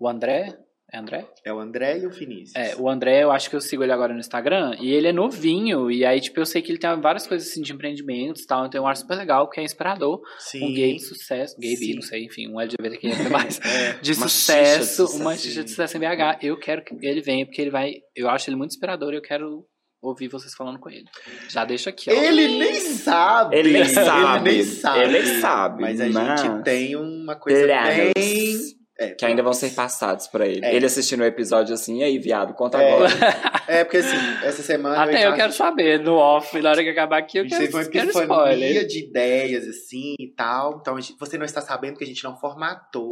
o André. É André? É o André e o Vinícius. É, o André, eu acho que eu sigo ele agora no Instagram, e ele é novinho, e aí, tipo, eu sei que ele tem várias coisas assim de empreendimentos e tal, então eu acho super legal, que é inspirador. Sim. Um gay de sucesso, gay bi, não sei, enfim, um LGBTQ mais. *laughs* É. De Uma sucesso, de uma sucesso. xixa de sucesso em BH. Eu quero que ele venha, porque ele vai. Eu acho ele muito inspirador e eu quero ouvir vocês falando com ele. Já deixo aqui, ó. Ele nem sabe. Ele nem sabe. Ele nem sabe. Ele nem sabe, Mas a mas- gente tem uma coisa Planos. bem. É, Que ainda vão ser passados pra ele. É. Ele assistindo o episódio assim, e aí, viado, conta É. agora. é, porque assim, essa semana. Até eu a quero saber, no off, na hora que acabar aqui, eu quero, uma quero spoiler. de ideias, assim, e tal. Então, gente- você não está sabendo que a gente não formatou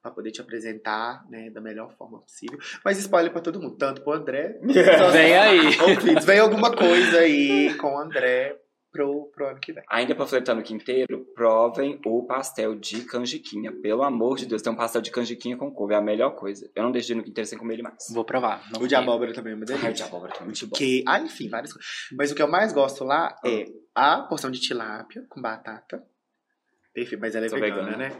pra poder te apresentar, né, da melhor forma possível. Mas spoiler pra todo mundo, tanto pro André. *laughs* Vem aí. Ouvintes, vem alguma coisa aí com o André pro, pro ano que vem. Ainda panfletando o quinteiro, provem o pastel de canjiquinha. Pelo amor de Deus, tem um pastel de canjiquinha com couve, é a melhor coisa. Eu não deixo de ir no quinteiro sem comer ele mais. Vou provar. Não O de tem. abóbora também é uma delícia. Ai, o de abóbora tá muito bom. Que, ah, enfim, várias coisas. Mas o que eu mais gosto lá é a porção de tilápia com batata. Perfeito, mas ela é vegana, vegana. né?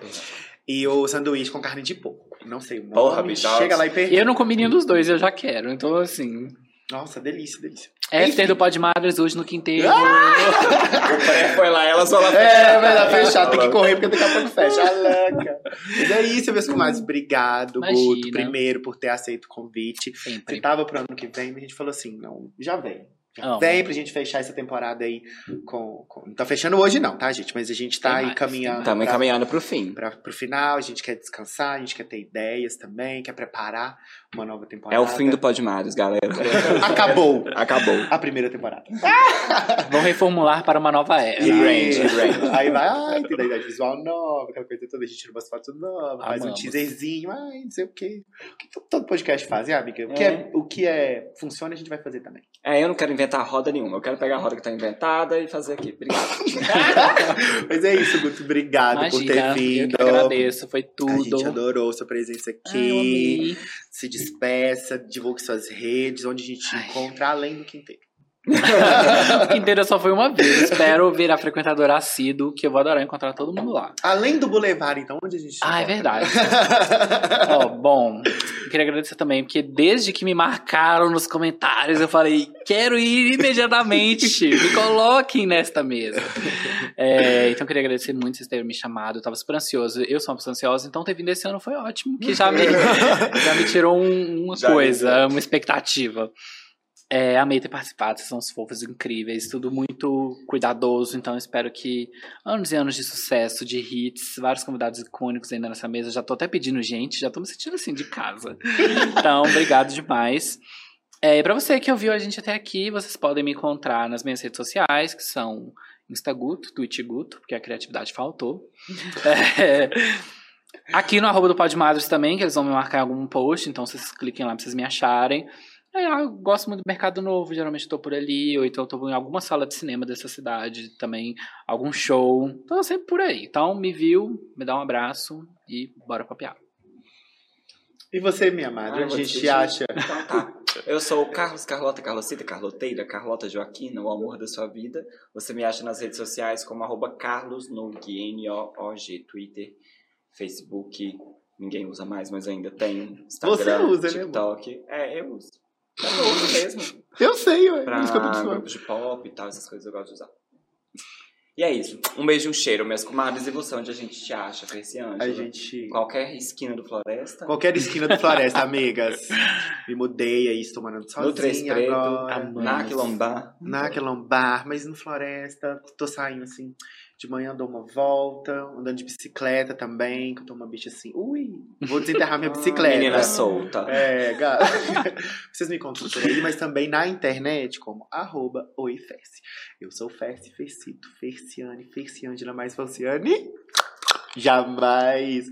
E o sanduíche com carne de porco. Não sei o nome. Porra, bicho, Chega lá e pergunta. Eu não comi nenhum dos dois, eu já quero. Então, assim. Nossa, delícia, delícia. After do Pod Madres hoje no quinteiro. O pré foi lá, ela só lá É, vai lá fechar, tem que correr porque daqui a pouco fecha. A louca. Mas é isso, meus comadres. Obrigado, Imagina. Guto, primeiro, por ter aceito o convite. Você Sempre. tava pro ano que vem, mas a gente falou assim: não, já vem. Já Amo. vem pra gente fechar essa temporada aí com, com. Não tá fechando hoje, não, tá, gente? Mas a gente tá aí mais, caminhando. Estamos encaminhando pro fim. Pra, pro final, a gente quer descansar, a gente quer ter ideias também, quer preparar uma nova temporada. É o fim do Podmares, galera. *laughs* Acabou Acabou. a primeira temporada. *laughs* Vão reformular para uma nova era. E range, range. Aí vai, ai, tem identidade visual nova, aquela coisa toda, a gente tira umas fotos novas, faz um teaserzinho, ai, não sei o quê. O que todo podcast faz, né, amiga? O que, É. é, o que é, funciona, a gente vai fazer também. É, eu não quero inventar roda nenhuma. Eu quero pegar a roda que tá inventada e fazer aqui. Obrigado. *laughs* Mas é isso, Guto, obrigado por ter Imagina, eu vindo. que agradeço, foi A tudo. gente adorou sua presença Ai, aqui. amei. Se despeça, divulgue suas redes, onde a gente te Ai. encontra, além do quinteiro. *laughs* O quinteiro só foi uma vez. Espero virar frequentadora assíduo, que eu vou adorar encontrar todo mundo lá. Além do Boulevard, então, onde a gente te Ah, é verdade. *laughs* Ó, bom, eu queria agradecer também, porque desde que me marcaram nos comentários, eu falei, quero ir imediatamente, me coloquem nesta mesa. É, então eu queria agradecer muito vocês terem me chamado, eu tava super ansioso, eu sou uma pessoa ansiosa, então ter vindo esse ano foi ótimo, que já me, *laughs* já me tirou um- uma Já coisa, uma expectativa. É, amei ter participado, vocês são os fofos incríveis, tudo muito cuidadoso, então espero que anos e anos de sucesso, de hits, vários convidados icônicos ainda nessa mesa, já tô até pedindo gente, já tô me sentindo assim de casa. Então, obrigado demais. É, para você que ouviu a gente até aqui, vocês podem me encontrar nas minhas redes sociais, que são Instaguto, Twitchguto, porque a criatividade faltou. *laughs* É, aqui no arroba do Podmadres também, que eles vão me marcar em algum post, então vocês cliquem lá pra vocês me acharem. É, eu gosto muito do Mercado Novo, geralmente estou por ali, ou então estou em alguma sala de cinema dessa cidade também, algum show. Então sempre por aí. Então me viu, me dá um abraço e bora papear. E você, minha amada, Ah, onde a gente te acha? Então tá. Eu sou o Carlos Carlota, Carlocita, Carloteira, Carlota Joaquina, o amor da sua vida. Você me acha nas redes sociais como arroba Carlos N-O-O-G, Twitter, Facebook. Ninguém usa mais, mas ainda tem. Instagram, Você usa, né, TikTok. É, eu uso. Eu uso mesmo. Eu sei, ué. Pra Isso que eu tô te falando. grupos de pop e tal, essas coisas eu gosto de usar. E é isso. Um beijo e um cheiro, minhas comadres. E você, onde a gente te acha, Perciane? A gente. Qualquer esquina do Floresta. Qualquer esquina do Floresta, *laughs* amigas. Me mudei aí, estou morando sozinha No Três Preto, agora. na Quilombar. Na Quilombar, mas no Floresta. Tô saindo assim. De manhã dou uma volta, andando de bicicleta também, que eu tô uma bicha assim. Ui, vou desenterrar minha *laughs* bicicleta. Menina solta. É, ga- *laughs* vocês me encontram por aí, mas também na internet como arroba oifesse. Eu sou Fessi, Fecito, Ferciane, Ferciângela mais Falciane. Jamais.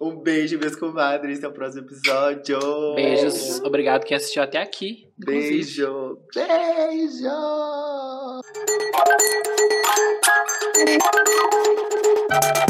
Um beijo, meus comadres. Até o próximo episódio. Beijos, obrigado quem assistiu até aqui. inclusive. Beijo. Thank *laughs* you.